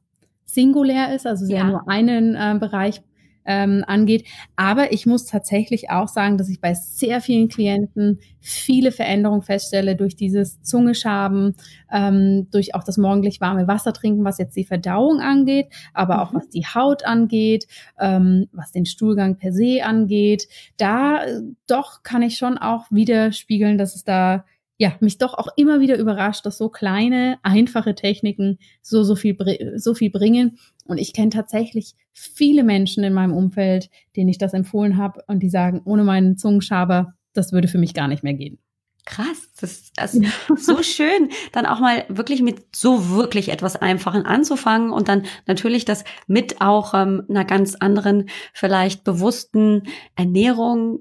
singulär ist, also sehr ja. nur einen äh, Bereich ähm, angeht. Aber ich muss tatsächlich auch sagen, dass ich bei sehr vielen Klienten viele Veränderungen feststelle durch dieses Zungeschaben, ähm, durch auch das morgendlich warme Wasser trinken, was jetzt die Verdauung angeht, aber auch mhm. was die Haut angeht, ähm, was den Stuhlgang per se angeht. Da äh, doch kann ich schon auch widerspiegeln, dass es da ja, mich doch auch immer wieder überrascht, dass so kleine, einfache Techniken so, so viel, so viel bringen. Und ich kenne tatsächlich viele Menschen in meinem Umfeld, denen ich das empfohlen habe und die sagen, ohne meinen Zungenschaber, das würde für mich gar nicht mehr gehen. Krass, das, das ist so schön, dann auch mal wirklich mit so wirklich etwas Einfachen anzufangen und dann natürlich das mit auch ähm, einer ganz anderen, vielleicht bewussten Ernährung.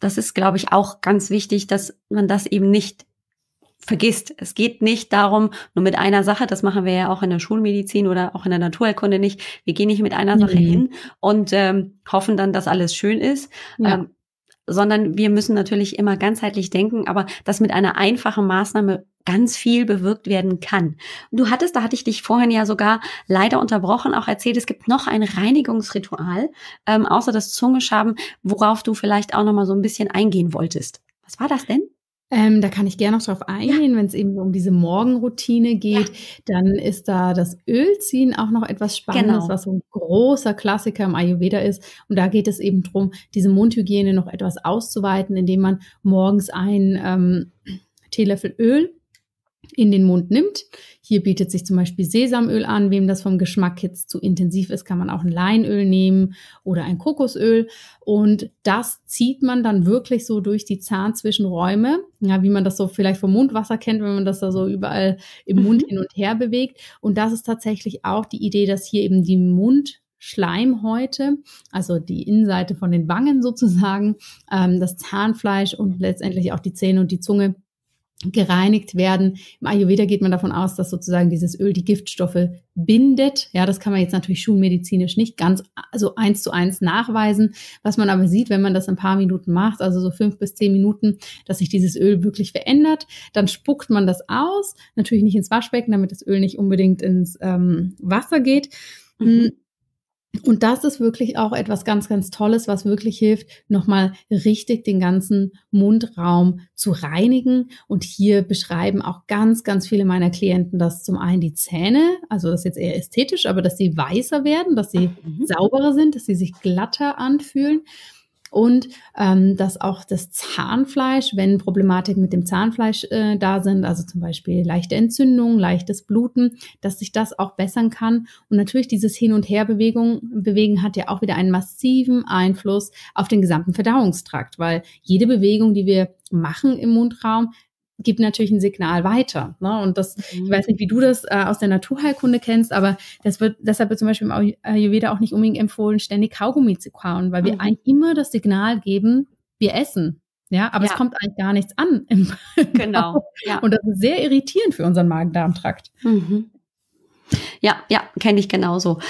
Das ist, glaube ich, auch ganz wichtig, dass man das eben nicht vergisst. Es geht nicht darum, nur mit einer Sache, das machen wir ja auch in der Schulmedizin oder auch in der Naturheilkunde nicht. Wir gehen nicht mit einer Sache mhm. hin und ähm, hoffen dann, dass alles schön ist. Ja. Ähm, sondern wir müssen natürlich immer ganzheitlich denken, aber dass mit einer einfachen Maßnahme ganz viel bewirkt werden kann. Du hattest, da hatte ich dich vorhin ja sogar leider unterbrochen, auch erzählt, es gibt noch ein Reinigungsritual, ähm, außer das Zungeschaben, worauf du vielleicht auch noch mal so ein bisschen eingehen wolltest. Was war das denn? Ähm, da kann ich gerne noch drauf eingehen, ja. wenn es eben um diese Morgenroutine geht, ja. dann ist da das Ölziehen auch noch etwas Spannendes, genau. was so ein großer Klassiker im Ayurveda ist. Und da geht es eben darum, diese Mundhygiene noch etwas auszuweiten, indem man morgens ein ähm, Teelöffel Öl in den Mund nimmt. Hier bietet sich zum Beispiel Sesamöl an. Wem das vom Geschmack jetzt zu intensiv ist, kann man auch ein Leinöl nehmen oder ein Kokosöl. Und das zieht man dann wirklich so durch die Zahnzwischenräume, ja, wie man das so vielleicht vom Mundwasser kennt, wenn man das da so überall im Mund mhm. hin und her bewegt. Und das ist tatsächlich auch die Idee, dass hier eben die Mund Schleimhäute, also die Innenseite von den Wangen sozusagen, ähm, das Zahnfleisch und letztendlich auch die Zähne und die Zunge gereinigt werden. Im Ayurveda geht man davon aus, dass sozusagen dieses Öl die Giftstoffe bindet. Ja, das kann man jetzt natürlich schulmedizinisch nicht ganz so eins zu eins nachweisen. Was man aber sieht, wenn man das ein paar Minuten macht, also so fünf bis zehn Minuten, dass sich dieses Öl wirklich verändert, dann spuckt man das aus. Natürlich nicht ins Waschbecken, damit das Öl nicht unbedingt ins ähm, Wasser geht. Mhm. Und das ist wirklich auch etwas ganz, ganz Tolles, was wirklich hilft, nochmal richtig den ganzen Mundraum zu reinigen. Und hier beschreiben auch ganz, ganz viele meiner Klienten, dass zum einen die Zähne, also das ist jetzt eher ästhetisch, aber dass sie weißer werden, dass sie mhm. sauberer sind, dass sie sich glatter anfühlen. Und ähm, dass auch das Zahnfleisch, wenn Problematik mit dem Zahnfleisch äh, da sind, also zum Beispiel leichte Entzündung, leichtes Bluten, dass sich das auch bessern kann. Und natürlich dieses Hin- und Herbewegung bewegen hat ja auch wieder einen massiven Einfluss auf den gesamten Verdauungstrakt, weil jede Bewegung, die wir machen im Mundraum, gibt natürlich ein Signal weiter. Ne? Und das, mhm. ich weiß nicht, wie du das äh, aus der Naturheilkunde kennst, aber das wird, deshalb wird zum Beispiel im Ayurveda auch nicht unbedingt empfohlen, ständig Kaugummi zu kauen, weil wir mhm. eigentlich immer das Signal geben, wir essen. Ja, aber ja. es kommt eigentlich gar nichts an. Genau. Ja. Und das ist sehr irritierend für unseren Magen-Darm-Trakt. Mhm. Ja, ja, kenne ich genauso.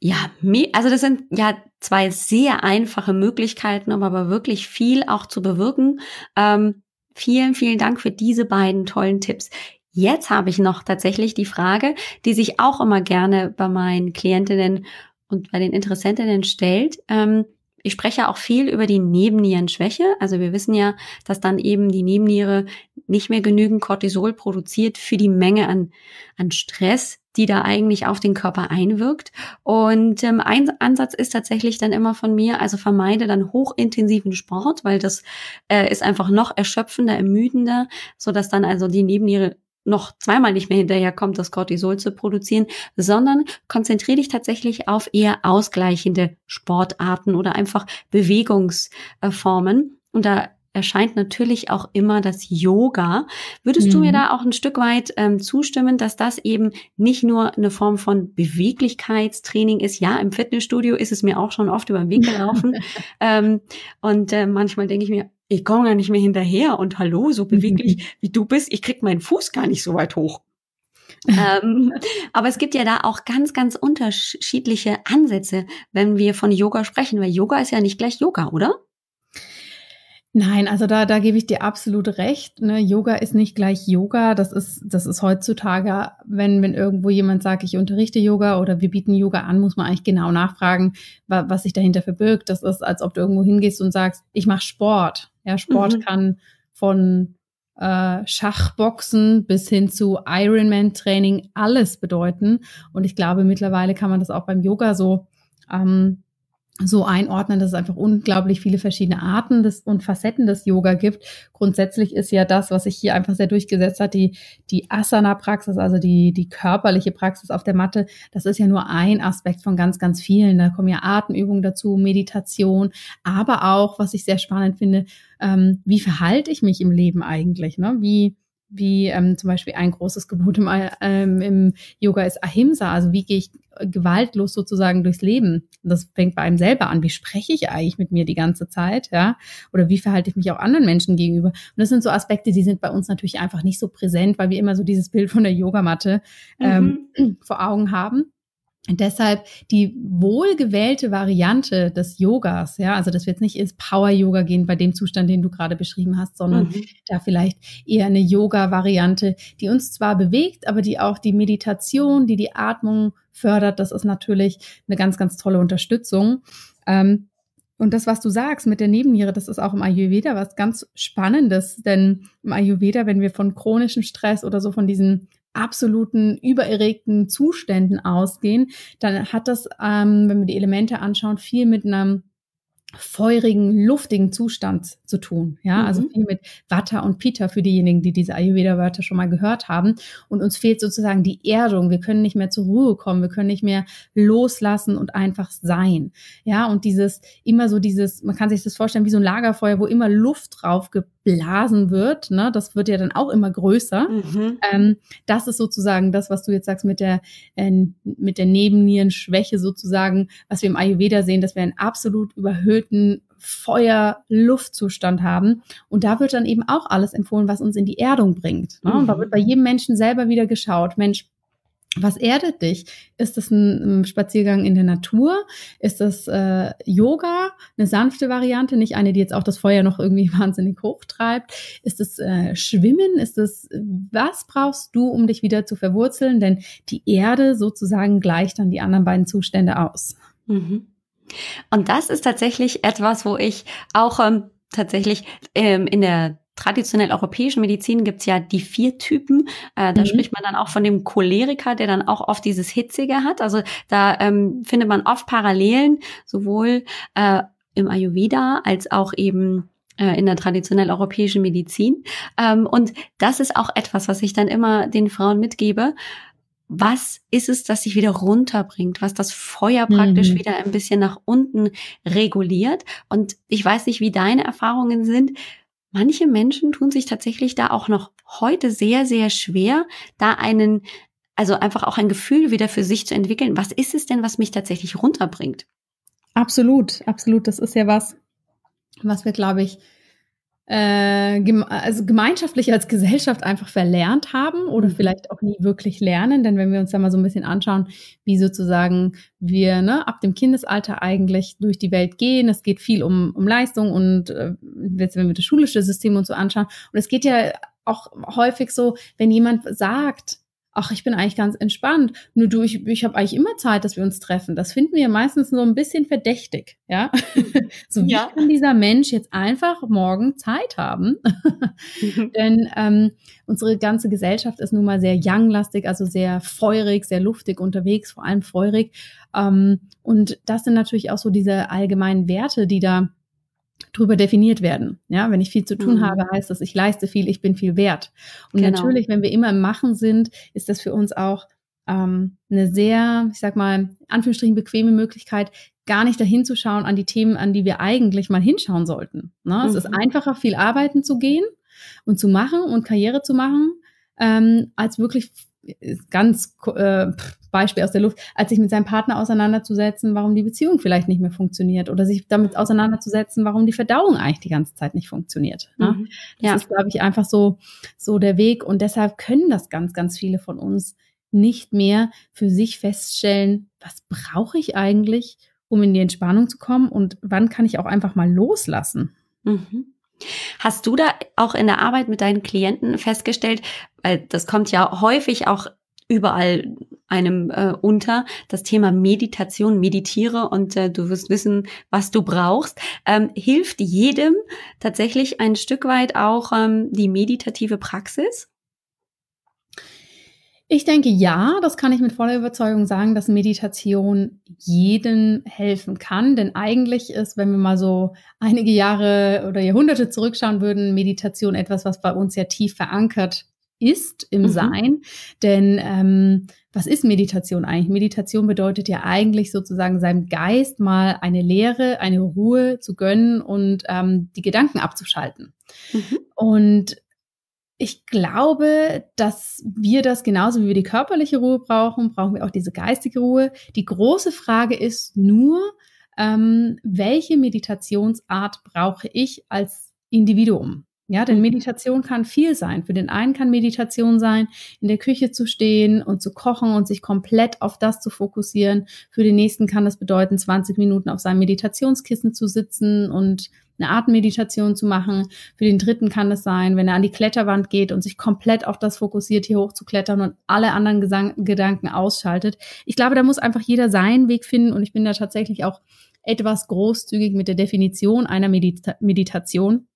Ja, also das sind ja zwei sehr einfache Möglichkeiten, um aber wirklich viel auch zu bewirken. Ähm, Vielen, vielen Dank für diese beiden tollen Tipps. Jetzt habe ich noch tatsächlich die Frage, die sich auch immer gerne bei meinen Klientinnen und bei den Interessentinnen stellt. Ähm, ich spreche auch viel über die Nebennierenschwäche. Also wir wissen ja, dass dann eben die Nebenniere nicht mehr genügend Cortisol produziert für die Menge an, an Stress, die da eigentlich auf den Körper einwirkt. Und ähm, ein Ansatz ist tatsächlich dann immer von mir, also vermeide dann hochintensiven Sport, weil das äh, ist einfach noch erschöpfender, ermüdender, so dass dann also die Nebenniere noch zweimal nicht mehr hinterherkommt, das Cortisol zu produzieren, sondern konzentriere dich tatsächlich auf eher ausgleichende Sportarten oder einfach Bewegungsformen. Und da erscheint natürlich auch immer das Yoga. Würdest mhm. du mir mhm. da auch ein Stück weit ähm, zustimmen, dass das eben nicht nur eine Form von Beweglichkeitstraining ist? Ja, im Fitnessstudio ist es mir auch schon oft über den Weg gelaufen. ähm, und äh, manchmal denke ich mir, ich komme ja nicht mehr hinterher und hallo, so beweglich wie du bist, ich krieg meinen Fuß gar nicht so weit hoch. ähm, aber es gibt ja da auch ganz, ganz unterschiedliche Ansätze, wenn wir von Yoga sprechen, weil Yoga ist ja nicht gleich Yoga, oder? Nein, also da, da gebe ich dir absolut recht. Ne? Yoga ist nicht gleich Yoga. Das ist, das ist heutzutage, wenn, wenn irgendwo jemand sagt, ich unterrichte Yoga oder wir bieten Yoga an, muss man eigentlich genau nachfragen, was, was sich dahinter verbirgt. Das ist, als ob du irgendwo hingehst und sagst, ich mache Sport. Ja, Sport mhm. kann von äh, Schachboxen bis hin zu Ironman-Training alles bedeuten. Und ich glaube, mittlerweile kann man das auch beim Yoga so ähm, so einordnen, dass es einfach unglaublich viele verschiedene Arten des, und Facetten des Yoga gibt. Grundsätzlich ist ja das, was sich hier einfach sehr durchgesetzt hat, die, die Asana-Praxis, also die, die körperliche Praxis auf der Matte, das ist ja nur ein Aspekt von ganz, ganz vielen. Da kommen ja Atemübungen dazu, Meditation, aber auch, was ich sehr spannend finde, ähm, wie verhalte ich mich im Leben eigentlich? Ne? Wie, wie ähm, zum Beispiel ein großes Gebot im, ähm, im Yoga ist Ahimsa, also wie gehe ich gewaltlos sozusagen durchs Leben. Das fängt bei einem selber an. Wie spreche ich eigentlich mit mir die ganze Zeit, ja? Oder wie verhalte ich mich auch anderen Menschen gegenüber? Und das sind so Aspekte, die sind bei uns natürlich einfach nicht so präsent, weil wir immer so dieses Bild von der Yogamatte ähm, mhm. vor Augen haben. Und deshalb die wohlgewählte Variante des Yogas, ja, also dass wir jetzt nicht ins Power-Yoga gehen bei dem Zustand, den du gerade beschrieben hast, sondern mhm. da vielleicht eher eine Yoga-Variante, die uns zwar bewegt, aber die auch die Meditation, die die Atmung fördert, das ist natürlich eine ganz, ganz tolle Unterstützung. Ähm, und das, was du sagst mit der Nebenniere, das ist auch im Ayurveda was ganz Spannendes, denn im Ayurveda, wenn wir von chronischem Stress oder so von diesen absoluten übererregten Zuständen ausgehen, dann hat das, ähm, wenn wir die Elemente anschauen, viel mit einem feurigen, luftigen Zustand zu tun. Ja, also mhm. also viel mit Vata und Pita für diejenigen, die diese Ayurveda-Wörter schon mal gehört haben. Und uns fehlt sozusagen die Erdung. Wir können nicht mehr zur Ruhe kommen. Wir können nicht mehr loslassen und einfach sein. Ja, und dieses, immer so dieses, man kann sich das vorstellen wie so ein Lagerfeuer, wo immer Luft drauf geblasen wird. Ne? Das wird ja dann auch immer größer. Mhm. Ähm, das ist sozusagen das, was du jetzt sagst mit der, äh, mit der Nebennierenschwäche sozusagen, was wir im Ayurveda sehen, dass wir einen absolut überhöhten Feuer-Luftzustand haben. Und da wird dann eben auch alles empfohlen, was uns in die Erdung bringt. Ne? Und da wird bei jedem Menschen selber wieder geschaut, Mensch, was erdet dich? Ist das ein, ein Spaziergang in der Natur? Ist das äh, Yoga, eine sanfte Variante, nicht eine, die jetzt auch das Feuer noch irgendwie wahnsinnig hochtreibt? Ist es äh, Schwimmen? Ist es, was brauchst du, um dich wieder zu verwurzeln? Denn die Erde sozusagen gleicht dann die anderen beiden Zustände aus. Mhm. Und das ist tatsächlich etwas, wo ich auch ähm, tatsächlich ähm, in der traditionell europäischen Medizin gibt's ja die vier Typen. Äh, da mhm. spricht man dann auch von dem Choleriker, der dann auch oft dieses Hitzige hat. Also da ähm, findet man oft Parallelen, sowohl äh, im Ayurveda als auch eben äh, in der traditionell europäischen Medizin. Ähm, und das ist auch etwas, was ich dann immer den Frauen mitgebe. Was ist es, das sich wieder runterbringt, was das Feuer praktisch mhm. wieder ein bisschen nach unten reguliert? Und ich weiß nicht, wie deine Erfahrungen sind. Manche Menschen tun sich tatsächlich da auch noch heute sehr, sehr schwer, da einen, also einfach auch ein Gefühl wieder für sich zu entwickeln. Was ist es denn, was mich tatsächlich runterbringt? Absolut, absolut. Das ist ja was, was wir, glaube ich, äh, geme also gemeinschaftlich als Gesellschaft einfach verlernt haben oder mhm. vielleicht auch nie wirklich lernen. Denn wenn wir uns da mal so ein bisschen anschauen, wie sozusagen wir ne, ab dem Kindesalter eigentlich durch die Welt gehen, es geht viel um, um Leistung und äh, jetzt, wenn wir das schulische System und so anschauen, und es geht ja auch häufig so, wenn jemand sagt, ach, ich bin eigentlich ganz entspannt. Nur du, ich, ich habe eigentlich immer Zeit, dass wir uns treffen. Das finden wir meistens so ein bisschen verdächtig, ja. so wie ja. kann dieser Mensch jetzt einfach morgen Zeit haben? Denn ähm, unsere ganze Gesellschaft ist nun mal sehr younglastig, also sehr feurig, sehr luftig unterwegs, vor allem feurig. Ähm, und das sind natürlich auch so diese allgemeinen Werte, die da drüber definiert werden. Ja, wenn ich viel zu tun mhm. habe, heißt das, ich leiste viel, ich bin viel wert. Und genau. natürlich, wenn wir immer im Machen sind, ist das für uns auch ähm, eine sehr, ich sag mal, Anführungsstrichen bequeme Möglichkeit, gar nicht dahin zu schauen an die Themen, an die wir eigentlich mal hinschauen sollten. Ne? Mhm. Es ist mhm. einfacher, viel arbeiten zu gehen und zu machen und Karriere zu machen, ähm, als wirklich ganz äh, Beispiel aus der Luft, als sich mit seinem Partner auseinanderzusetzen, warum die Beziehung vielleicht nicht mehr funktioniert oder sich damit auseinanderzusetzen, warum die Verdauung eigentlich die ganze Zeit nicht funktioniert. Ne? Mhm. Das ja. ist, glaube ich, einfach so, so der Weg und deshalb können das ganz, ganz viele von uns nicht mehr für sich feststellen, was brauche ich eigentlich, um in die Entspannung zu kommen und wann kann ich auch einfach mal loslassen. Mhm. Hast du da auch in der Arbeit mit deinen Klienten festgestellt, weil das kommt ja häufig auch überall einem äh, unter, das Thema Meditation, meditiere und äh, du wirst wissen, was du brauchst, ähm, hilft jedem tatsächlich ein Stück weit auch ähm, die meditative Praxis? Ich denke ja, das kann ich mit voller Überzeugung sagen, dass Meditation jedem helfen kann. Denn eigentlich ist, wenn wir mal so einige Jahre oder Jahrhunderte zurückschauen würden, Meditation etwas, was bei uns ja tief verankert ist im mhm. Sein. Denn ähm, was ist Meditation eigentlich? Meditation bedeutet ja eigentlich sozusagen seinem Geist mal eine Lehre, eine Ruhe zu gönnen und ähm, die Gedanken abzuschalten. Mhm. Und ich glaube, dass wir das genauso wie wir die körperliche Ruhe brauchen, brauchen wir auch diese geistige Ruhe. Die große Frage ist nur, ähm, welche Meditationsart brauche ich als Individuum? Ja, denn mhm. Meditation kann viel sein. Für den einen kann Meditation sein, in der Küche zu stehen und zu kochen und sich komplett auf das zu fokussieren. Für den nächsten kann das bedeuten, 20 Minuten auf seinem Meditationskissen zu sitzen und eine Atemmeditation zu machen. Für den dritten kann es sein, wenn er an die Kletterwand geht und sich komplett auf das fokussiert, hier hoch zu klettern und alle anderen Gesang Gedanken ausschaltet. Ich glaube, da muss einfach jeder seinen Weg finden und ich bin da tatsächlich auch etwas großzügig mit der Definition einer Medita Meditation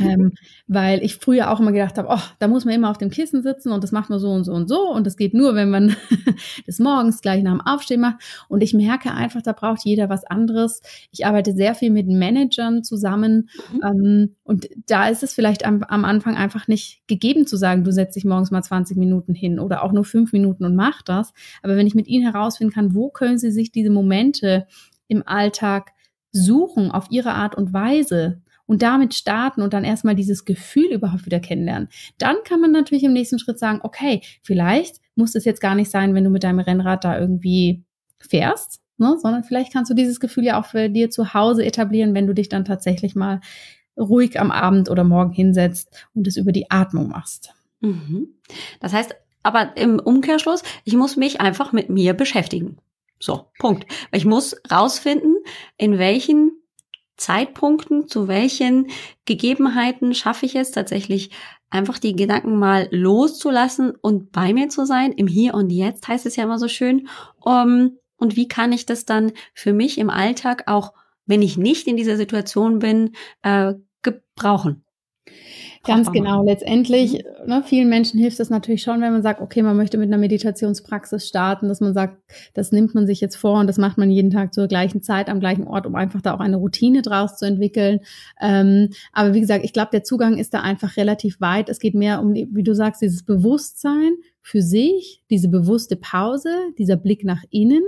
ähm, weil ich früher auch immer gedacht habe, oh, da muss man immer auf dem Kissen sitzen und das macht man so und so und so und das geht nur, wenn man das morgens gleich nach dem Aufstehen macht. Und ich merke einfach, da braucht jeder was anderes. Ich arbeite sehr viel mit Managern zusammen mhm. ähm, und da ist es vielleicht am, am, Anfang einfach nicht gegeben zu sagen, du setzt dich morgens mal 20 Minuten hin oder auch nur fünf Minuten und mach das. Aber wenn ich mit ihnen herausfinden kann, wo können sie sich diese Momente im Alltag suchen auf ihre Art und Weise, und damit starten und dann erstmal dieses Gefühl überhaupt wieder kennenlernen. Dann kann man natürlich im nächsten Schritt sagen, okay, vielleicht muss es jetzt gar nicht sein, wenn du mit deinem Rennrad da irgendwie fährst, ne, sondern vielleicht kannst du dieses Gefühl ja auch für dir zu Hause etablieren, wenn du dich dann tatsächlich mal ruhig am Abend oder morgen hinsetzt und es über die Atmung machst. Mhm. Das heißt, aber im Umkehrschluss, ich muss mich einfach mit mir beschäftigen. So, Punkt. Ich muss rausfinden, in welchen Zeitpunkten, zu welchen Gegebenheiten schaffe ich es tatsächlich einfach die Gedanken mal loszulassen und bei mir zu sein. Im Hier und Jetzt heißt es ja immer so schön. Um, und wie kann ich das dann für mich im Alltag auch, wenn ich nicht in dieser Situation bin, äh, gebrauchen? Ganz genau. Letztendlich, mhm. ne, vielen Menschen hilft es natürlich schon, wenn man sagt, okay, man möchte mit einer Meditationspraxis starten, dass man sagt, das nimmt man sich jetzt vor und das macht man jeden Tag zur gleichen Zeit am gleichen Ort, um einfach da auch eine Routine draus zu entwickeln. Ähm, aber wie gesagt, ich glaube, der Zugang ist da einfach relativ weit. Es geht mehr um, wie du sagst, dieses Bewusstsein für sich, diese bewusste Pause, dieser Blick nach innen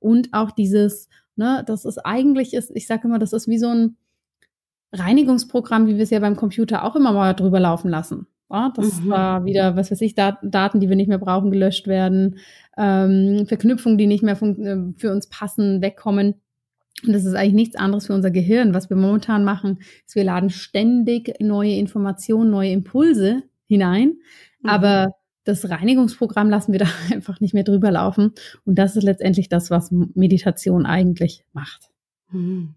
und auch dieses, ne, das ist eigentlich ist, ich sage immer, das ist wie so ein Reinigungsprogramm, wie wir es ja beim Computer auch immer mal drüber laufen lassen. Ja, dass mhm. da wieder, was weiß ich, Daten, die wir nicht mehr brauchen, gelöscht werden, ähm, Verknüpfungen, die nicht mehr äh, für uns passen, wegkommen. Und das ist eigentlich nichts anderes für unser Gehirn. Was wir momentan machen, ist, wir laden ständig neue Informationen, neue Impulse hinein. Mhm. Aber das Reinigungsprogramm lassen wir da einfach nicht mehr drüber laufen. Und das ist letztendlich das, was Meditation eigentlich macht. Mhm.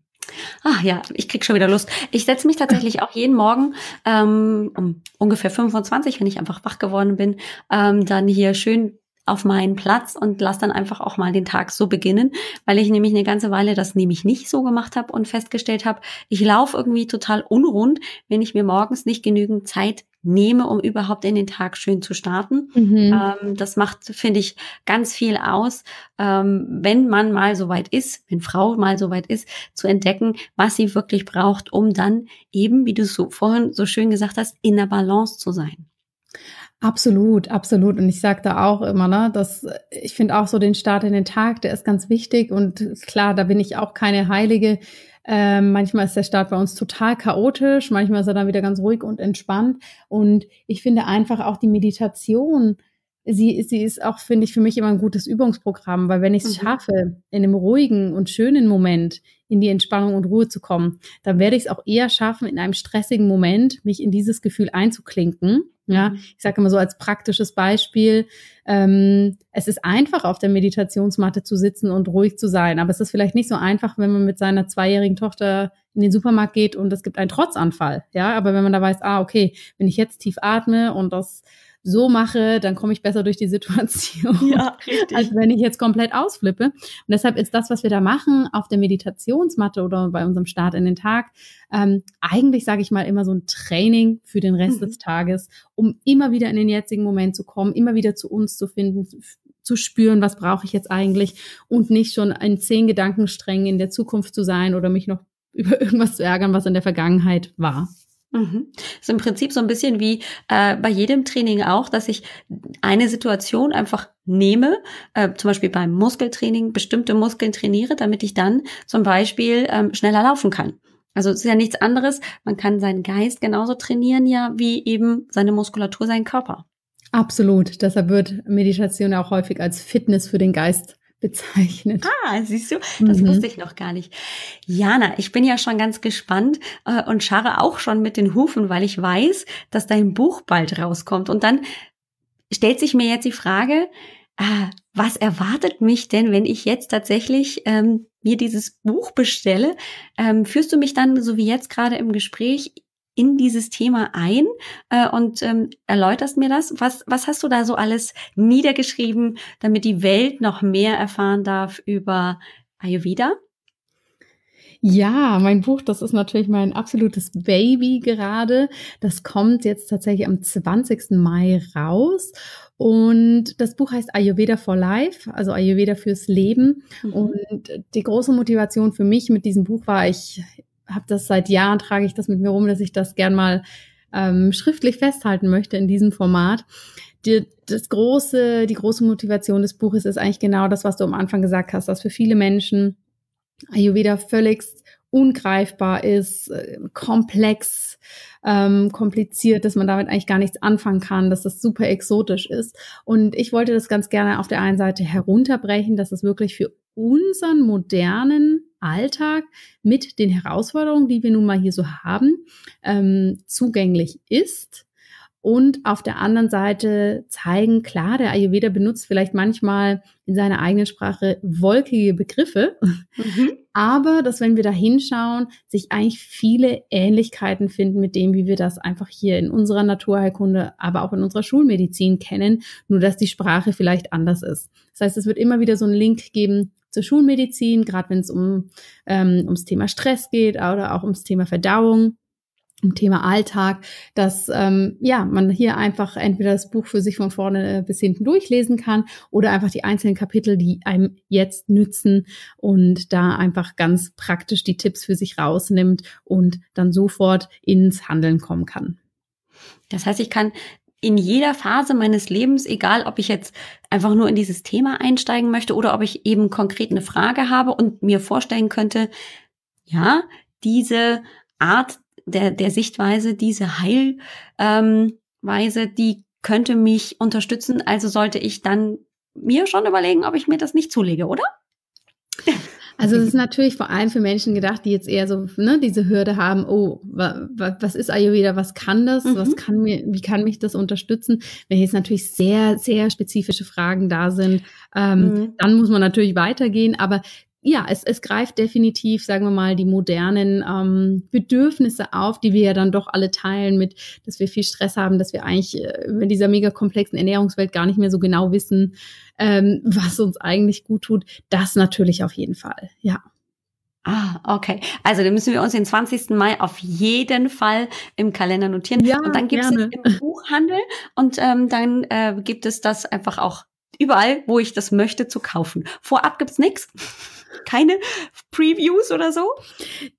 Ah ja, ich krieg schon wieder Lust. Ich setze mich tatsächlich auch jeden Morgen ähm, um ungefähr 25, wenn ich einfach wach geworden bin, ähm, dann hier schön auf meinen Platz und lass dann einfach auch mal den Tag so beginnen, weil ich nämlich eine ganze Weile das nämlich nicht so gemacht habe und festgestellt habe, ich laufe irgendwie total unrund, wenn ich mir morgens nicht genügend Zeit nehme, um überhaupt in den Tag schön zu starten. Mhm. Ähm, das macht, finde ich, ganz viel aus, ähm, wenn man mal so weit ist, wenn Frau mal so weit ist, zu entdecken, was sie wirklich braucht, um dann eben, wie du so vorhin so schön gesagt hast, in der Balance zu sein. Absolut, absolut. Und ich sage da auch immer, ne, dass ich finde auch so den Start in den Tag, der ist ganz wichtig. Und klar, da bin ich auch keine Heilige. Ähm, manchmal ist der Start bei uns total chaotisch, manchmal ist er dann wieder ganz ruhig und entspannt. Und ich finde einfach auch die Meditation, sie, sie ist auch, finde ich, für mich immer ein gutes Übungsprogramm, weil wenn ich es mhm. schaffe, in einem ruhigen und schönen Moment in die Entspannung und Ruhe zu kommen, dann werde ich es auch eher schaffen, in einem stressigen Moment mich in dieses Gefühl einzuklinken ja, mhm. ich sage immer so als praktisches Beispiel, ähm, es ist einfach auf der Meditationsmatte zu sitzen und ruhig zu sein, aber es ist vielleicht nicht so einfach, wenn man mit seiner zweijährigen Tochter in den Supermarkt geht und es gibt einen Trotzanfall. Ja, aber wenn man da weiß, ah, okay, wenn ich jetzt tief atme und das so mache, dann komme ich besser durch die Situation, ja, richtig. als wenn ich jetzt komplett ausflippe. Und deshalb ist das, was wir da machen auf der Meditationsmatte oder bei unserem Start in den Tag, ähm, eigentlich sage ich mal immer so ein Training für den Rest mhm. des Tages, um immer wieder in den jetzigen Moment zu kommen, immer wieder zu uns zu finden, zu spüren, was brauche ich jetzt eigentlich und nicht schon in zehn Gedankensträngen in der Zukunft zu sein oder mich noch über irgendwas zu ärgern, was in der Vergangenheit war. Mhm. ist im Prinzip so ein bisschen wie äh, bei jedem Training auch, dass ich eine Situation einfach nehme, äh, zum Beispiel beim Muskeltraining bestimmte Muskeln trainiere, damit ich dann zum Beispiel ähm, schneller laufen kann. Also es ist ja nichts anderes. Man kann seinen Geist genauso trainieren, ja, wie eben seine Muskulatur, seinen Körper. Absolut. Deshalb wird Meditation auch häufig als Fitness für den Geist bezeichnet. Ah, siehst du, das mhm. wusste ich noch gar nicht. Jana, ich bin ja schon ganz gespannt äh, und scharre auch schon mit den Hufen, weil ich weiß, dass dein Buch bald rauskommt. Und dann stellt sich mir jetzt die Frage, äh, was erwartet mich denn, wenn ich jetzt tatsächlich ähm, mir dieses Buch bestelle? Ähm, führst du mich dann, so wie jetzt gerade im Gespräch, in dieses Thema ein äh, und ähm, erläuterst mir das. Was, was hast du da so alles niedergeschrieben, damit die Welt noch mehr erfahren darf über Ayurveda? Ja, mein Buch, das ist natürlich mein absolutes Baby gerade. Das kommt jetzt tatsächlich am 20. Mai raus. Und das Buch heißt Ayurveda for Life, also Ayurveda fürs Leben. Mhm. Und die große Motivation für mich mit diesem Buch war, ich habe das seit Jahren, trage ich das mit mir rum, dass ich das gern mal ähm, schriftlich festhalten möchte in diesem Format. Die, das große, die große Motivation des Buches ist eigentlich genau das, was du am Anfang gesagt hast, dass für viele Menschen Ayurveda völlig ungreifbar ist, äh, komplex, ähm, kompliziert, dass man damit eigentlich gar nichts anfangen kann, dass das super exotisch ist. Und ich wollte das ganz gerne auf der einen Seite herunterbrechen, dass es wirklich für unseren modernen Alltag mit den Herausforderungen, die wir nun mal hier so haben, ähm, zugänglich ist. Und auf der anderen Seite zeigen, klar, der Ayurveda benutzt vielleicht manchmal in seiner eigenen Sprache wolkige Begriffe, mhm. aber dass, wenn wir da hinschauen, sich eigentlich viele Ähnlichkeiten finden mit dem, wie wir das einfach hier in unserer Naturheilkunde, aber auch in unserer Schulmedizin kennen, nur dass die Sprache vielleicht anders ist. Das heißt, es wird immer wieder so einen Link geben zur Schulmedizin, gerade wenn es um ähm, ums Thema Stress geht oder auch ums Thema Verdauung. im Thema Alltag, dass ähm, ja man hier einfach entweder das Buch für sich von vorne äh, bis hinten durchlesen kann oder einfach die einzelnen Kapitel, die einem jetzt nützen und da einfach ganz praktisch die Tipps für sich rausnimmt und dann sofort ins Handeln kommen kann. Das heißt, ich kann in jeder Phase meines Lebens, egal ob ich jetzt einfach nur in dieses Thema einsteigen möchte oder ob ich eben konkret eine Frage habe und mir vorstellen könnte, ja, diese Art der, der Sichtweise, diese Heilweise, ähm, die könnte mich unterstützen. Also sollte ich dann mir schon überlegen, ob ich mir das nicht zulege, oder? Also es ist natürlich vor allem für Menschen gedacht, die jetzt eher so ne, diese Hürde haben, oh, wa, wa, was ist Ayurveda, was kann das, mhm. was kann mir, wie kann mich das unterstützen? Wenn jetzt natürlich sehr, sehr spezifische Fragen da sind, ähm, mhm. dann muss man natürlich weitergehen, aber ja, es, es greift definitiv, sagen wir mal, die modernen ähm, Bedürfnisse auf, die wir ja dann doch alle teilen mit, dass wir viel Stress haben, dass wir eigentlich äh, in dieser mega komplexen Ernährungswelt gar nicht mehr so genau wissen, ähm, was uns eigentlich gut tut. Das natürlich auf jeden Fall, ja. Ah, okay. Also dann müssen wir uns den 20. Mai auf jeden Fall im Kalender notieren. Ja, und dann gibt es im Buchhandel und ähm, dann äh, gibt es das einfach auch überall, wo ich das möchte, zu kaufen. Vorab gibt's nichts keine Previews oder so?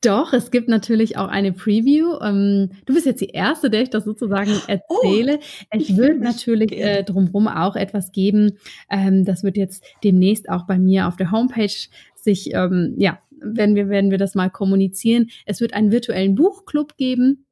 Doch, es gibt natürlich auch eine Preview. Ähm, du bist jetzt die Erste, der ich das sozusagen oh, erzähle. Oh, es wird natürlich äh, drumherum auch etwas geben. Ähm, das wird jetzt demnächst auch bei mir auf der Homepage sich, ähm, ja, werden wir, werden wir das mal kommunizieren. Es wird einen virtuellen Buchclub geben.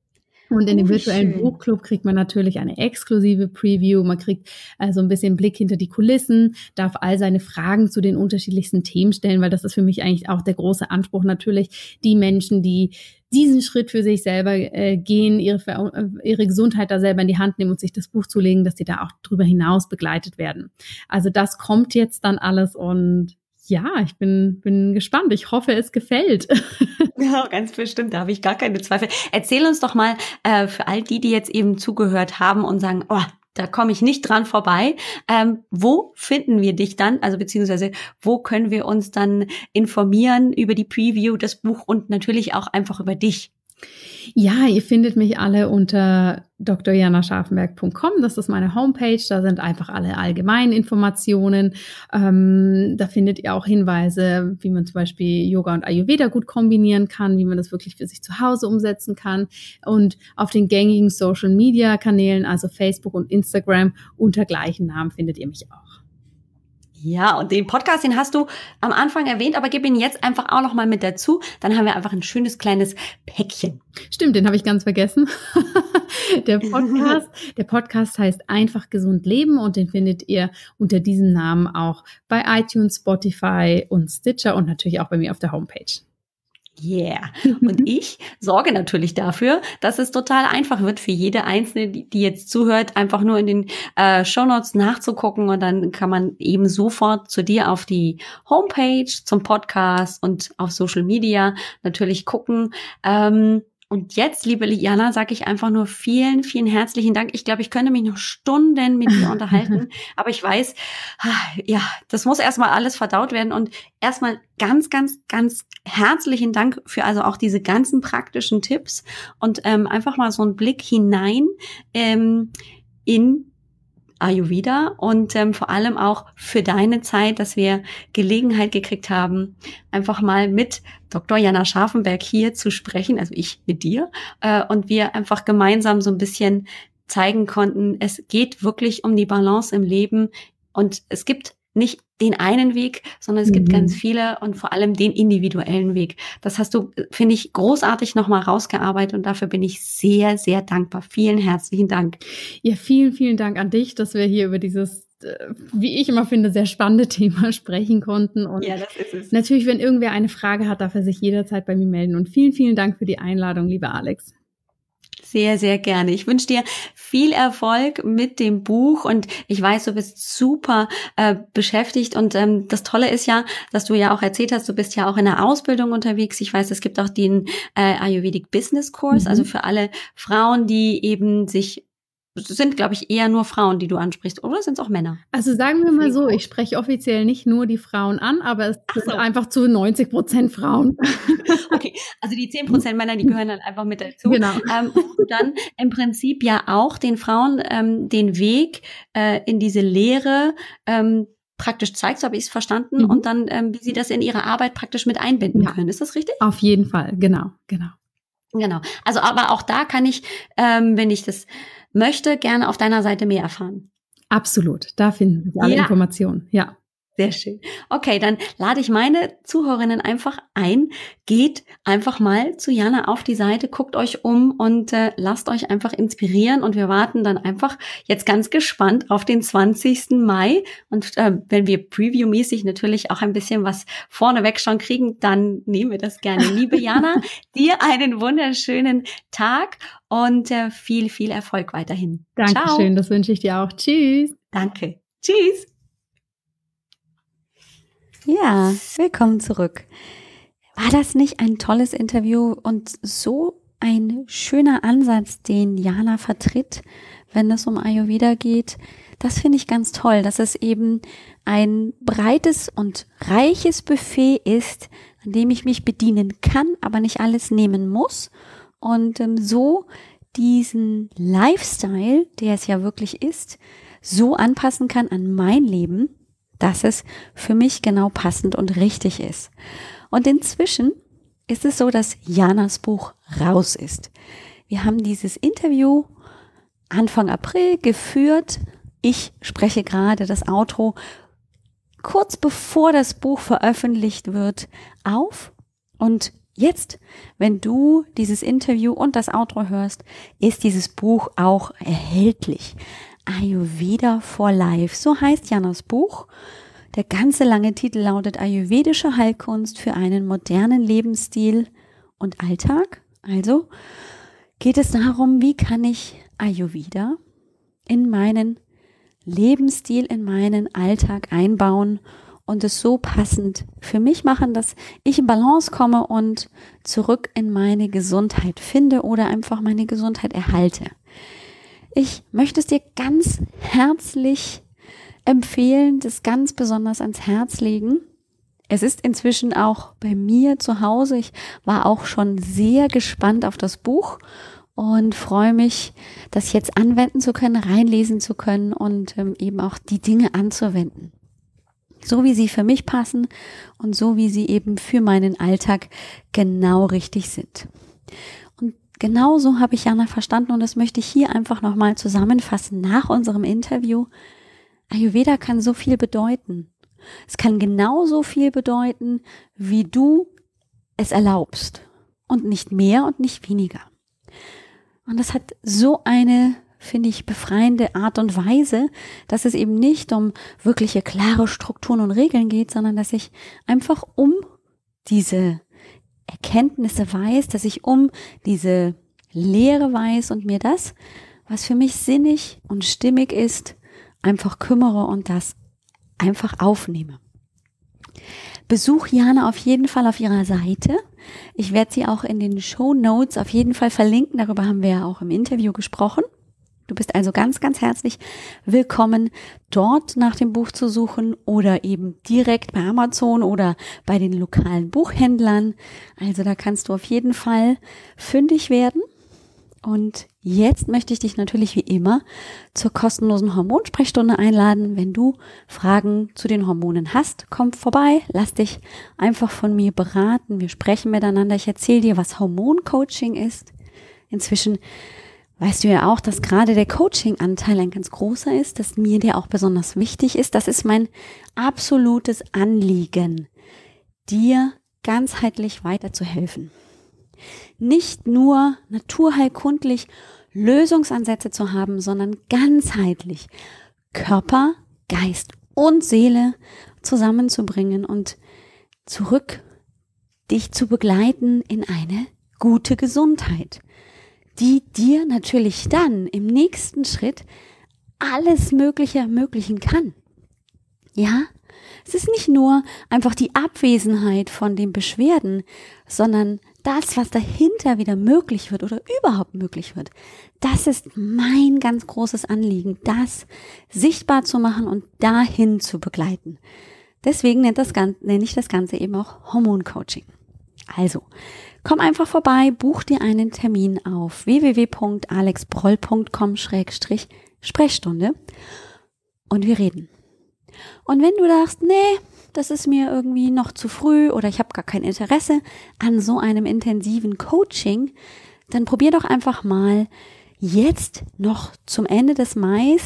Und in dem oh, virtuellen schön. Buchclub kriegt man natürlich eine exklusive Preview. Man kriegt also ein bisschen Blick hinter die Kulissen, darf all seine Fragen zu den unterschiedlichsten Themen stellen, weil das ist für mich eigentlich auch der große Anspruch. Natürlich die Menschen, die diesen Schritt für sich selber äh, gehen, ihre, äh, ihre Gesundheit da selber in die Hand nehmen und sich das Buch zulegen, dass die da auch drüber hinaus begleitet werden. Also das kommt jetzt dann alles und ja, ich bin, bin gespannt. Ich hoffe, es gefällt. Ja, ganz bestimmt, da habe ich gar keine Zweifel. Erzähl uns doch mal äh, für all die, die jetzt eben zugehört haben und sagen, oh, da komme ich nicht dran vorbei. Ähm, wo finden wir dich dann? Also beziehungsweise wo können wir uns dann informieren über die Preview, das Buch und natürlich auch einfach über dich? Ja, ihr findet mich alle unter drjanascharfenberg.com. Das ist meine Homepage. Da sind einfach alle allgemeinen Informationen. Ähm, da findet ihr auch Hinweise, wie man zum Beispiel Yoga und Ayurveda gut kombinieren kann, wie man das wirklich für sich zu Hause umsetzen kann. Und auf den gängigen Social Media Kanälen, also Facebook und Instagram, unter gleichen Namen findet ihr mich auch. Ja, und den Podcast, den hast du am Anfang erwähnt, aber gib ihn jetzt einfach auch noch mal mit dazu. Dann haben wir einfach ein schönes kleines Päckchen. Stimmt, den habe ich ganz vergessen. der Podcast, der Podcast heißt Einfach gesund leben und den findet ihr unter diesem Namen auch bei iTunes, Spotify und Stitcher und natürlich auch bei mir auf der Homepage. Yeah. Und ich sorge natürlich dafür, dass es total einfach wird für jede Einzelne, die, jetzt zuhört, einfach nur in den äh, Show Notes nachzugucken und dann kann man eben sofort zu dir auf die Homepage, zum Podcast und auf Social Media natürlich gucken. Ähm, und jetzt, liebe Liana, sage ich einfach nur vielen, vielen herzlichen Dank. Ich glaube, ich könnte mich noch Stunden mit dir unterhalten, aber ich weiß, ah, ja, das muss erstmal alles verdaut werden. Und erstmal ganz, ganz, ganz herzlichen Dank für also auch diese ganzen praktischen Tipps und ähm, einfach mal so einen Blick hinein ähm, in Ayurveda und ähm, vor allem auch für deine Zeit, dass wir Gelegenheit gekriegt haben, einfach mal mit Dr. Jana Scharfenberg hier zu sprechen, also ich mit dir, äh, und wir einfach gemeinsam so ein bisschen zeigen konnten, es geht wirklich um die Balance im Leben und es gibt nicht den einen Weg, sondern es mhm. gibt ganz viele und vor allem den individuellen Weg. Das hast du, finde ich, großartig nochmal rausgearbeitet und dafür bin ich sehr, sehr dankbar. Vielen herzlichen Dank. Ja, vielen, vielen Dank an dich, dass wir hier über dieses äh, wie ich immer finde, sehr spannende Thema sprechen konnten. Und ja, das ist es. Natürlich, wenn irgendwer eine Frage hat, darf er sich jederzeit bei mir melden. Und vielen, vielen Dank für die Einladung, lieber Alex. Sehr, sehr gerne. Ich wünsche dir viel Erfolg mit dem Buch und ich weiß, du bist super äh, beschäftigt und ähm, das Tolle ist ja, dass du ja auch erzählt hast, du bist ja auch in der Ausbildung unterwegs. Ich weiß, es gibt auch den äh, Ayurvedic Business Course, also mhm. also für alle Frauen, die eben sich sind, glaube ich, eher nur Frauen, die du ansprichst, oder sind es auch Männer? Also sagen wir mal so, ich spreche offiziell nicht nur die Frauen an, aber es so. sind einfach zu 90 Prozent Frauen. Okay, also die 10 Prozent Männer, die gehören dann einfach mit dazu. Genau. Ähm, du dann im Prinzip ja auch den Frauen ähm, den Weg äh, in diese Lehre ähm, praktisch zeigst, habe ich es verstanden, mhm. und dann, ähm, wie sie das in ihre Arbeit praktisch mit einbinden ja. können. Ist das richtig? Auf jeden Fall, genau, genau. Genau. Also, aber auch da kann ich, ähm, wenn ich das möchte, gerne auf deiner Seite mehr erfahren. Absolut. Da finden wir alle ja. Informationen. Ja. Sehr schön. Okay, dann lade ich meine Zuhörerinnen einfach ein. Geht einfach mal zu Jana auf die Seite, guckt euch um und äh, lasst euch einfach inspirieren. Und wir warten dann einfach jetzt ganz gespannt auf den 20. Mai. Und äh, wenn wir previewmäßig natürlich auch ein bisschen was vorneweg schon kriegen, dann nehmen wir das gerne. Liebe Jana, dir einen wunderschönen Tag und äh, viel, viel Erfolg weiterhin. Dankeschön, Ciao. das wünsche ich dir auch. Tschüss. Danke. Tschüss. Ja, willkommen zurück. War das nicht ein tolles Interview und so ein schöner Ansatz, den Jana vertritt, wenn es um Ayurveda geht? Das finde ich ganz toll, dass es eben ein breites und reiches Buffet ist, an dem ich mich bedienen kann, aber nicht alles nehmen muss. Und ähm, so diesen Lifestyle, der es ja wirklich ist, so anpassen kann an mein Leben, dass es für mich genau passend und richtig ist. Und inzwischen ist es so, dass Janas Buch raus ist. Wir haben dieses Interview Anfang April geführt. Ich spreche gerade das Outro kurz bevor das Buch veröffentlicht wird auf. Und jetzt, wenn du dieses Interview und das Outro hörst, ist dieses Buch auch erhältlich. Ayurveda for Life. So heißt Janas Buch. Der ganze lange Titel lautet Ayurvedische Heilkunst für einen modernen Lebensstil und Alltag. Also geht es darum, wie kann ich Ayurveda in meinen Lebensstil, in meinen Alltag einbauen und es so passend für mich machen, dass ich in Balance komme und zurück in meine Gesundheit finde oder einfach meine Gesundheit erhalte. Ich möchte es dir ganz herzlich empfehlen, das ganz besonders ans Herz legen. Es ist inzwischen auch bei mir zu Hause. Ich war auch schon sehr gespannt auf das Buch und freue mich, das jetzt anwenden zu können, reinlesen zu können und ähm, eben auch die Dinge anzuwenden. So wie sie für mich passen und so wie sie eben für meinen Alltag genau richtig sind. Genau so habe ich Jana verstanden und das möchte ich hier einfach nochmal zusammenfassen nach unserem Interview. Ayurveda kann so viel bedeuten. Es kann genauso viel bedeuten, wie du es erlaubst. Und nicht mehr und nicht weniger. Und das hat so eine, finde ich, befreiende Art und Weise, dass es eben nicht um wirkliche klare Strukturen und Regeln geht, sondern dass ich einfach um diese Erkenntnisse weiß, dass ich um diese Lehre weiß und mir das, was für mich sinnig und stimmig ist, einfach kümmere und das einfach aufnehme. Besuch Jana auf jeden Fall auf ihrer Seite. Ich werde sie auch in den Show Notes auf jeden Fall verlinken. Darüber haben wir ja auch im Interview gesprochen. Du bist also ganz, ganz herzlich willkommen, dort nach dem Buch zu suchen oder eben direkt bei Amazon oder bei den lokalen Buchhändlern. Also da kannst du auf jeden Fall fündig werden. Und jetzt möchte ich dich natürlich wie immer zur kostenlosen Hormonsprechstunde einladen. Wenn du Fragen zu den Hormonen hast, komm vorbei, lass dich einfach von mir beraten. Wir sprechen miteinander. Ich erzähle dir, was Hormoncoaching ist. Inzwischen weißt du ja auch, dass gerade der Coaching-Anteil ein ganz großer ist, dass mir der auch besonders wichtig ist. Das ist mein absolutes Anliegen, dir ganzheitlich weiterzuhelfen. Nicht nur naturheilkundlich Lösungsansätze zu haben, sondern ganzheitlich Körper, Geist und Seele zusammenzubringen und zurück dich zu begleiten in eine gute Gesundheit die dir natürlich dann im nächsten Schritt alles Mögliche ermöglichen kann. Ja, es ist nicht nur einfach die Abwesenheit von den Beschwerden, sondern das, was dahinter wieder möglich wird oder überhaupt möglich wird. Das ist mein ganz großes Anliegen, das sichtbar zu machen und dahin zu begleiten. Deswegen nenne ich das Ganze eben auch Hormoncoaching. Also, komm einfach vorbei, buch dir einen Termin auf www.alexbroll.com-sprechstunde und wir reden. Und wenn du sagst, nee, das ist mir irgendwie noch zu früh oder ich habe gar kein Interesse an so einem intensiven Coaching, dann probier doch einfach mal jetzt noch zum Ende des Mai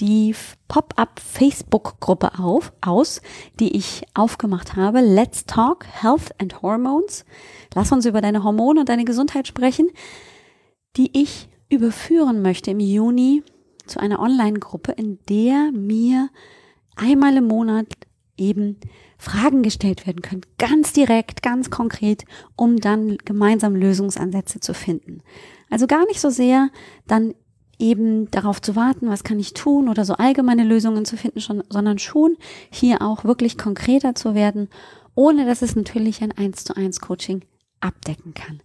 die Pop-up Facebook-Gruppe auf, aus, die ich aufgemacht habe. Let's Talk Health and Hormones. Lass uns über deine Hormone und deine Gesundheit sprechen, die ich überführen möchte im Juni zu einer Online-Gruppe, in der mir einmal im Monat eben Fragen gestellt werden können, ganz direkt, ganz konkret, um dann gemeinsam Lösungsansätze zu finden. Also gar nicht so sehr dann eben darauf zu warten, was kann ich tun oder so allgemeine Lösungen zu finden, schon, sondern schon hier auch wirklich konkreter zu werden, ohne dass es natürlich ein 1 zu 1 Coaching abdecken kann.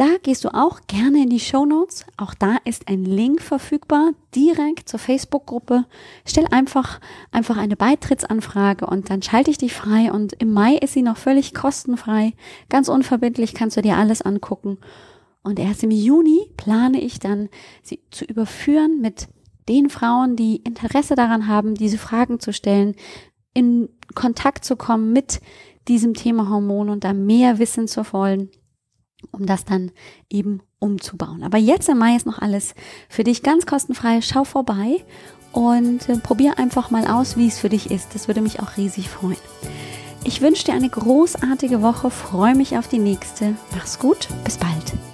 Da gehst du auch gerne in die Show Notes. Auch da ist ein Link verfügbar, direkt zur Facebook-Gruppe. Stell einfach, einfach eine Beitrittsanfrage und dann schalte ich dich frei. Und im Mai ist sie noch völlig kostenfrei. Ganz unverbindlich kannst du dir alles angucken. Und erst im Juni plane ich dann, sie zu überführen mit den Frauen, die Interesse daran haben, diese Fragen zu stellen, in Kontakt zu kommen mit diesem Thema Hormon und da mehr wissen zu wollen um das dann eben umzubauen. Aber jetzt im Mai ist noch alles für dich ganz kostenfrei. Schau vorbei und äh, probier einfach mal aus, wie es für dich ist. Das würde mich auch riesig freuen. Ich wünsche dir eine großartige Woche, freue mich auf die nächste. Mach's gut, bis bald.